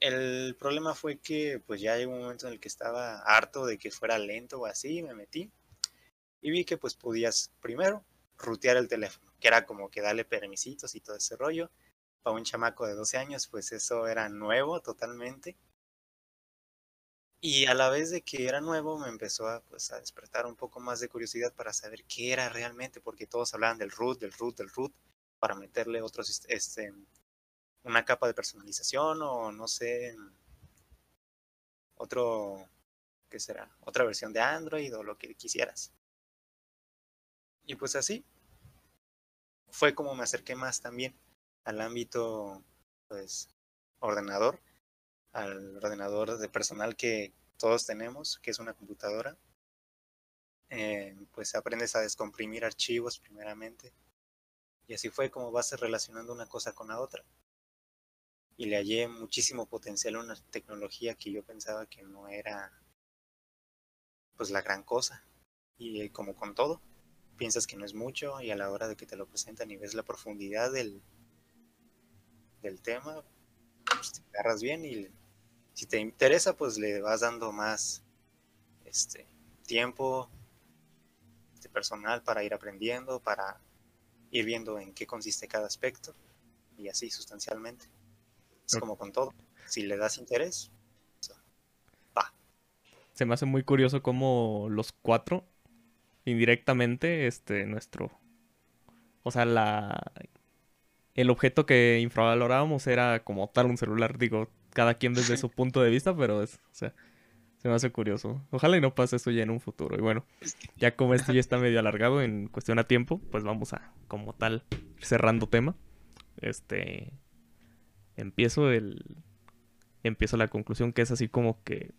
El problema fue que pues ya llegó un momento en el que estaba harto de que fuera lento o así, me metí y vi que pues podías primero rutear el teléfono, que era como que darle permisitos y todo ese rollo. Para un chamaco de 12 años pues eso era nuevo totalmente. Y a la vez de que era nuevo me empezó a, pues, a despertar un poco más de curiosidad para saber qué era realmente, porque todos hablaban del root, del root, del root, para meterle otros, este, una capa de personalización o no sé, otro, ¿qué será? Otra versión de Android o lo que quisieras. Y pues así fue como me acerqué más también al ámbito, pues, ordenador, al ordenador de personal que todos tenemos, que es una computadora. Eh, pues aprendes a descomprimir archivos primeramente. Y así fue como vas relacionando una cosa con la otra y le hallé muchísimo potencial a una tecnología que yo pensaba que no era pues la gran cosa. Y eh, como con todo, piensas que no es mucho y a la hora de que te lo presentan y ves la profundidad del, del tema, pues te agarras bien y si te interesa pues le vas dando más este tiempo este personal para ir aprendiendo, para ir viendo en qué consiste cada aspecto y así sustancialmente. Es como con todo. Si le das interés, va. Se me hace muy curioso cómo los cuatro, indirectamente, este, nuestro. O sea, la. El objeto que infravalorábamos era como tal un celular. Digo, cada quien desde su punto de vista, pero es. O sea, se me hace curioso. Ojalá y no pase eso ya en un futuro. Y bueno, ya como esto ya está medio alargado en cuestión a tiempo, pues vamos a, como tal, cerrando tema. Este empiezo el empiezo la conclusión que es así como que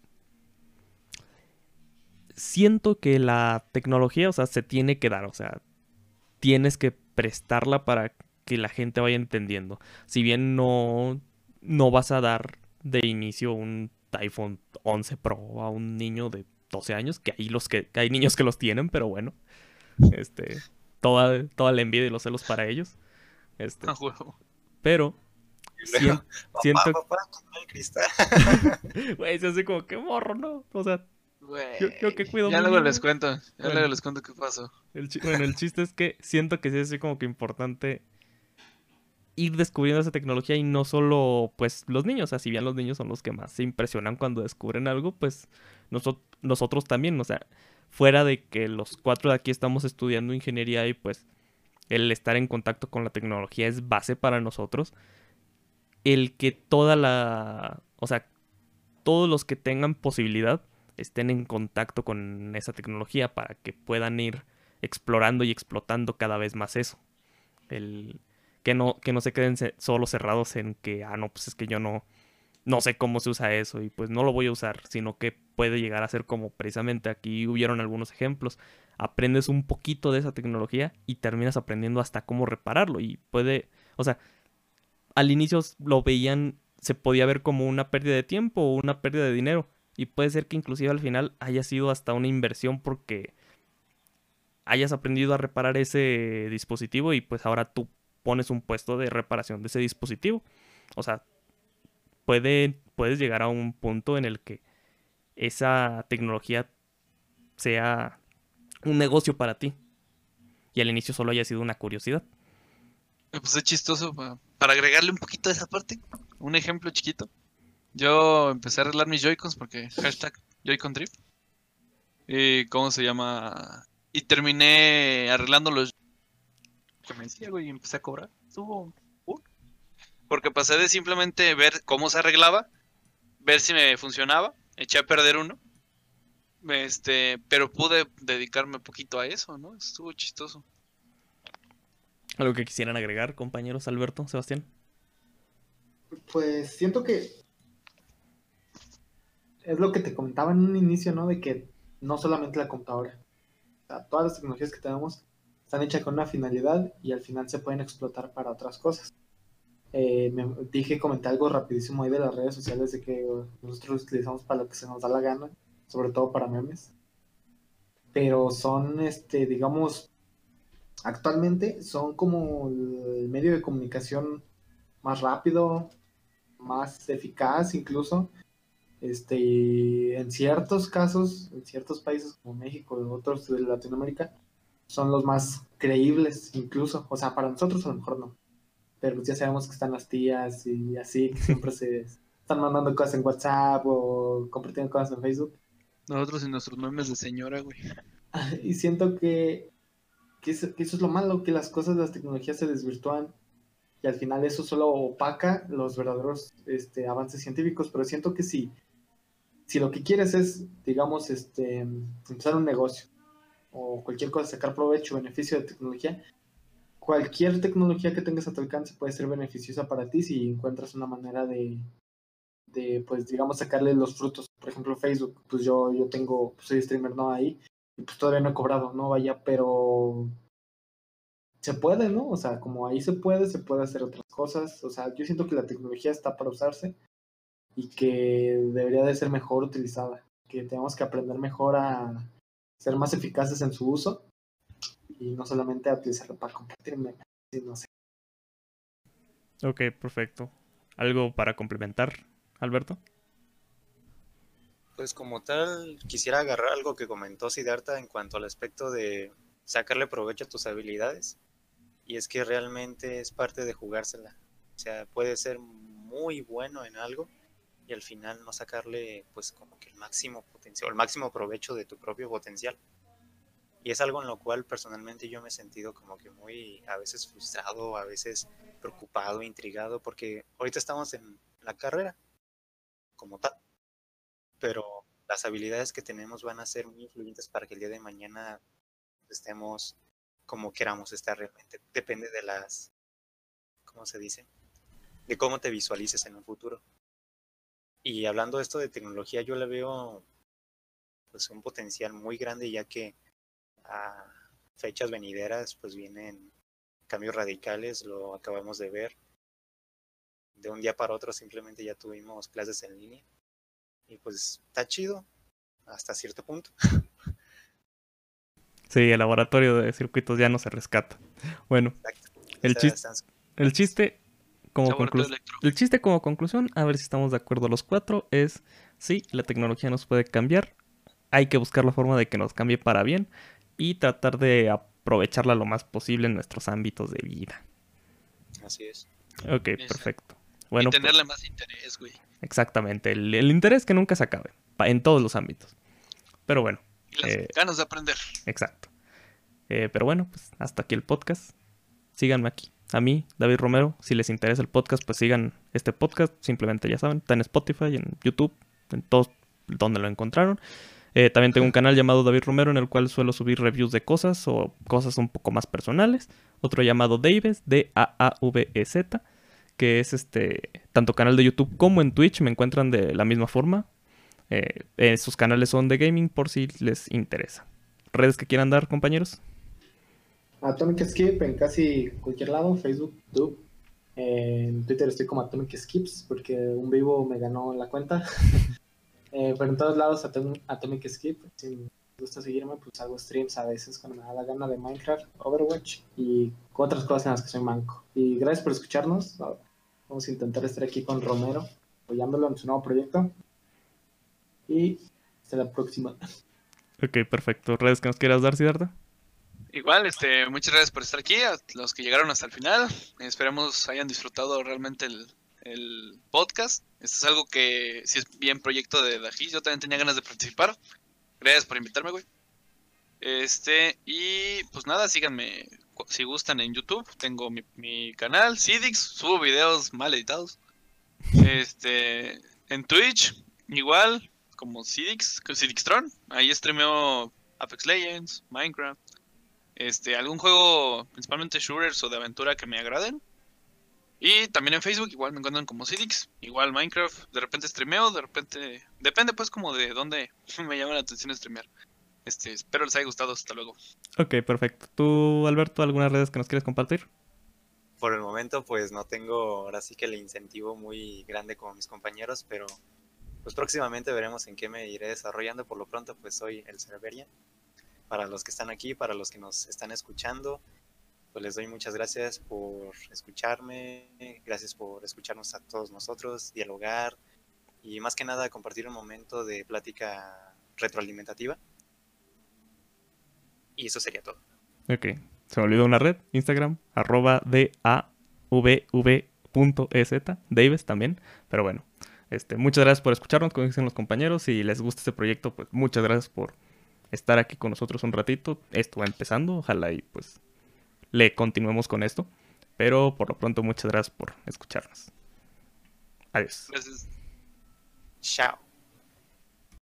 siento que la tecnología, o sea, se tiene que dar, o sea, tienes que prestarla para que la gente vaya entendiendo. Si bien no no vas a dar de inicio un iPhone 11 Pro a un niño de 12 años, que hay los que, hay niños que los tienen, pero bueno, este toda toda la envidia y los celos para ellos. Este, pero Siento, (laughs) siento... Papá, el cristal. (laughs) Güey, se hace como que morro, ¿no? O sea, yo, que cuido Ya luego les cuento, ya luego les cuento qué pasó. El bueno, el chiste es que siento que sí es así como que importante ir descubriendo esa tecnología y no solo, pues, los niños. O sea, si bien los niños son los que más se impresionan cuando descubren algo, pues nosotros, nosotros también. O sea, fuera de que los cuatro de aquí estamos estudiando ingeniería y pues el estar en contacto con la tecnología es base para nosotros el que toda la, o sea, todos los que tengan posibilidad estén en contacto con esa tecnología para que puedan ir explorando y explotando cada vez más eso. El que no que no se queden solo cerrados en que ah no, pues es que yo no no sé cómo se usa eso y pues no lo voy a usar, sino que puede llegar a ser como precisamente aquí hubieron algunos ejemplos. Aprendes un poquito de esa tecnología y terminas aprendiendo hasta cómo repararlo y puede, o sea, al inicio lo veían, se podía ver como una pérdida de tiempo o una pérdida de dinero. Y puede ser que inclusive al final haya sido hasta una inversión porque hayas aprendido a reparar ese dispositivo y pues ahora tú pones un puesto de reparación de ese dispositivo. O sea, puede, puedes llegar a un punto en el que esa tecnología sea un negocio para ti. Y al inicio solo haya sido una curiosidad. Pues es chistoso, para agregarle un poquito de esa parte, un ejemplo chiquito. Yo empecé a arreglar mis Joy-Cons porque hashtag Joy-Con Trip. Y cómo se llama. Y terminé arreglando los que me decía, güey, y empecé a cobrar. Estuvo. porque pasé de simplemente ver cómo se arreglaba, ver si me funcionaba, eché a perder uno. Este, pero pude dedicarme un poquito a eso, ¿no? Estuvo chistoso. ¿Algo que quisieran agregar, compañeros Alberto, Sebastián? Pues siento que es lo que te comentaba en un inicio, ¿no? De que no solamente la computadora, o sea, todas las tecnologías que tenemos están hechas con una finalidad y al final se pueden explotar para otras cosas. Eh, me dije, comenté algo rapidísimo ahí de las redes sociales de que nosotros utilizamos para lo que se nos da la gana, sobre todo para memes. Pero son, este, digamos, actualmente son como el medio de comunicación más rápido, más eficaz incluso. Este, en ciertos casos, en ciertos países como México otros de Latinoamérica, son los más creíbles incluso. O sea, para nosotros a lo mejor no. Pero pues ya sabemos que están las tías y así, que siempre se (laughs) están mandando cosas en WhatsApp o compartiendo cosas en Facebook. Nosotros y nuestros memes de señora, güey. (laughs) Y siento que, que, eso, que eso es lo malo, que las cosas, las tecnologías se desvirtúan y al final eso solo opaca los verdaderos este, avances científicos, pero siento que si, si lo que quieres es, digamos, este, empezar un negocio o cualquier cosa, sacar provecho, beneficio de tecnología, cualquier tecnología que tengas a tu alcance puede ser beneficiosa para ti si encuentras una manera de, de pues, digamos, sacarle los frutos. Por ejemplo, Facebook, pues yo, yo tengo, pues, soy streamer, no ahí, y pues todavía no he cobrado, no vaya, pero se puede, ¿no? O sea, como ahí se puede, se puede hacer otras cosas. O sea, yo siento que la tecnología está para usarse y que debería de ser mejor utilizada. Que tenemos que aprender mejor a ser más eficaces en su uso y no solamente a utilizarlo para compartir memes, no sé. Ok, perfecto. ¿Algo para complementar, Alberto? Pues como tal, quisiera agarrar algo que comentó Siddhartha en cuanto al aspecto de sacarle provecho a tus habilidades y es que realmente es parte de jugársela. O sea, puede ser muy bueno en algo y al final no sacarle pues como que el máximo potencial, el máximo provecho de tu propio potencial. Y es algo en lo cual personalmente yo me he sentido como que muy a veces frustrado, a veces preocupado, intrigado, porque ahorita estamos en la carrera como tal, pero las habilidades que tenemos van a ser muy influyentes para que el día de mañana estemos como queramos estar realmente. Depende de las, ¿cómo se dice? De cómo te visualices en un futuro. Y hablando de esto de tecnología, yo le veo pues un potencial muy grande ya que a fechas venideras pues vienen cambios radicales, lo acabamos de ver. De un día para otro simplemente ya tuvimos clases en línea. Y pues está chido hasta cierto punto. (laughs) Sí, el laboratorio de circuitos ya no se rescata. Bueno, el chiste como conclusión. El chiste como conclusión, a ver si estamos de acuerdo los cuatro, es sí, la tecnología nos puede cambiar. Hay que buscar la forma de que nos cambie para bien y tratar de aprovecharla lo más posible en nuestros ámbitos de vida. Así es. Ok, perfecto. Bueno, y tenerle más interés, güey. Exactamente, el, el interés que nunca se acabe, en todos los ámbitos. Pero bueno, y las eh, ganas de aprender. Exacto. Eh, pero bueno, pues hasta aquí el podcast. Síganme aquí. A mí, David Romero. Si les interesa el podcast, pues sigan este podcast. Simplemente ya saben, está en Spotify, en YouTube, en todos donde lo encontraron. Eh, también tengo un canal llamado David Romero en el cual suelo subir reviews de cosas o cosas un poco más personales. Otro llamado Daves, D-A-A-V-E-Z, que es este tanto canal de YouTube como en Twitch. Me encuentran de la misma forma. Eh, sus canales son de gaming por si les interesa. ¿Redes que quieran dar, compañeros? Atomic Skip en casi cualquier lado, Facebook, YouTube. en Twitter estoy como Atomic Skips porque un vivo me ganó la cuenta. (laughs) eh, pero en todos lados Atomic Skip. Si les gusta seguirme, pues hago streams a veces cuando me da la gana de Minecraft, Overwatch y otras cosas en las que soy manco. Y gracias por escucharnos. Vamos a intentar estar aquí con Romero, apoyándolo en su nuevo proyecto. Y hasta la próxima. Ok, perfecto. ¿Redes que nos quieras dar, Siddhartha? Igual, este, muchas gracias por estar aquí, los que llegaron hasta el final. Esperemos hayan disfrutado realmente el, podcast. Esto es algo que, si es bien proyecto de Dajis, yo también tenía ganas de participar. Gracias por invitarme, güey. Este, y pues nada, síganme si gustan en YouTube. Tengo mi, mi canal, Cidix, subo videos mal editados. Este, en Twitch, igual, como Cidix, Cidixtron. Ahí streameo Apex Legends, Minecraft. Este, algún juego, principalmente shooters o de aventura que me agraden. Y también en Facebook igual me encuentran como Cidix, igual Minecraft, de repente streameo, de repente, depende pues como de dónde (laughs) me llama la atención streamear. Este, espero les haya gustado, hasta luego. Ok, perfecto. ¿Tú, Alberto, algunas redes que nos quieres compartir? por el momento pues no tengo ahora sí que el incentivo muy grande como mis compañeros, pero pues próximamente veremos en qué me iré desarrollando. Por lo pronto pues soy el Cerberian. Para los que están aquí, para los que nos están escuchando, pues les doy muchas gracias por escucharme, gracias por escucharnos a todos nosotros, dialogar y más que nada compartir un momento de plática retroalimentativa. Y eso sería todo. Ok. Se me olvidó una red, Instagram, arroba davv.ez, Davis también. Pero bueno, este, muchas gracias por escucharnos, como dicen los compañeros. Si les gusta este proyecto, pues muchas gracias por estar aquí con nosotros un ratito. Esto va empezando, ojalá y pues le continuemos con esto. Pero por lo pronto, muchas gracias por escucharnos. Adiós. Gracias. Chao.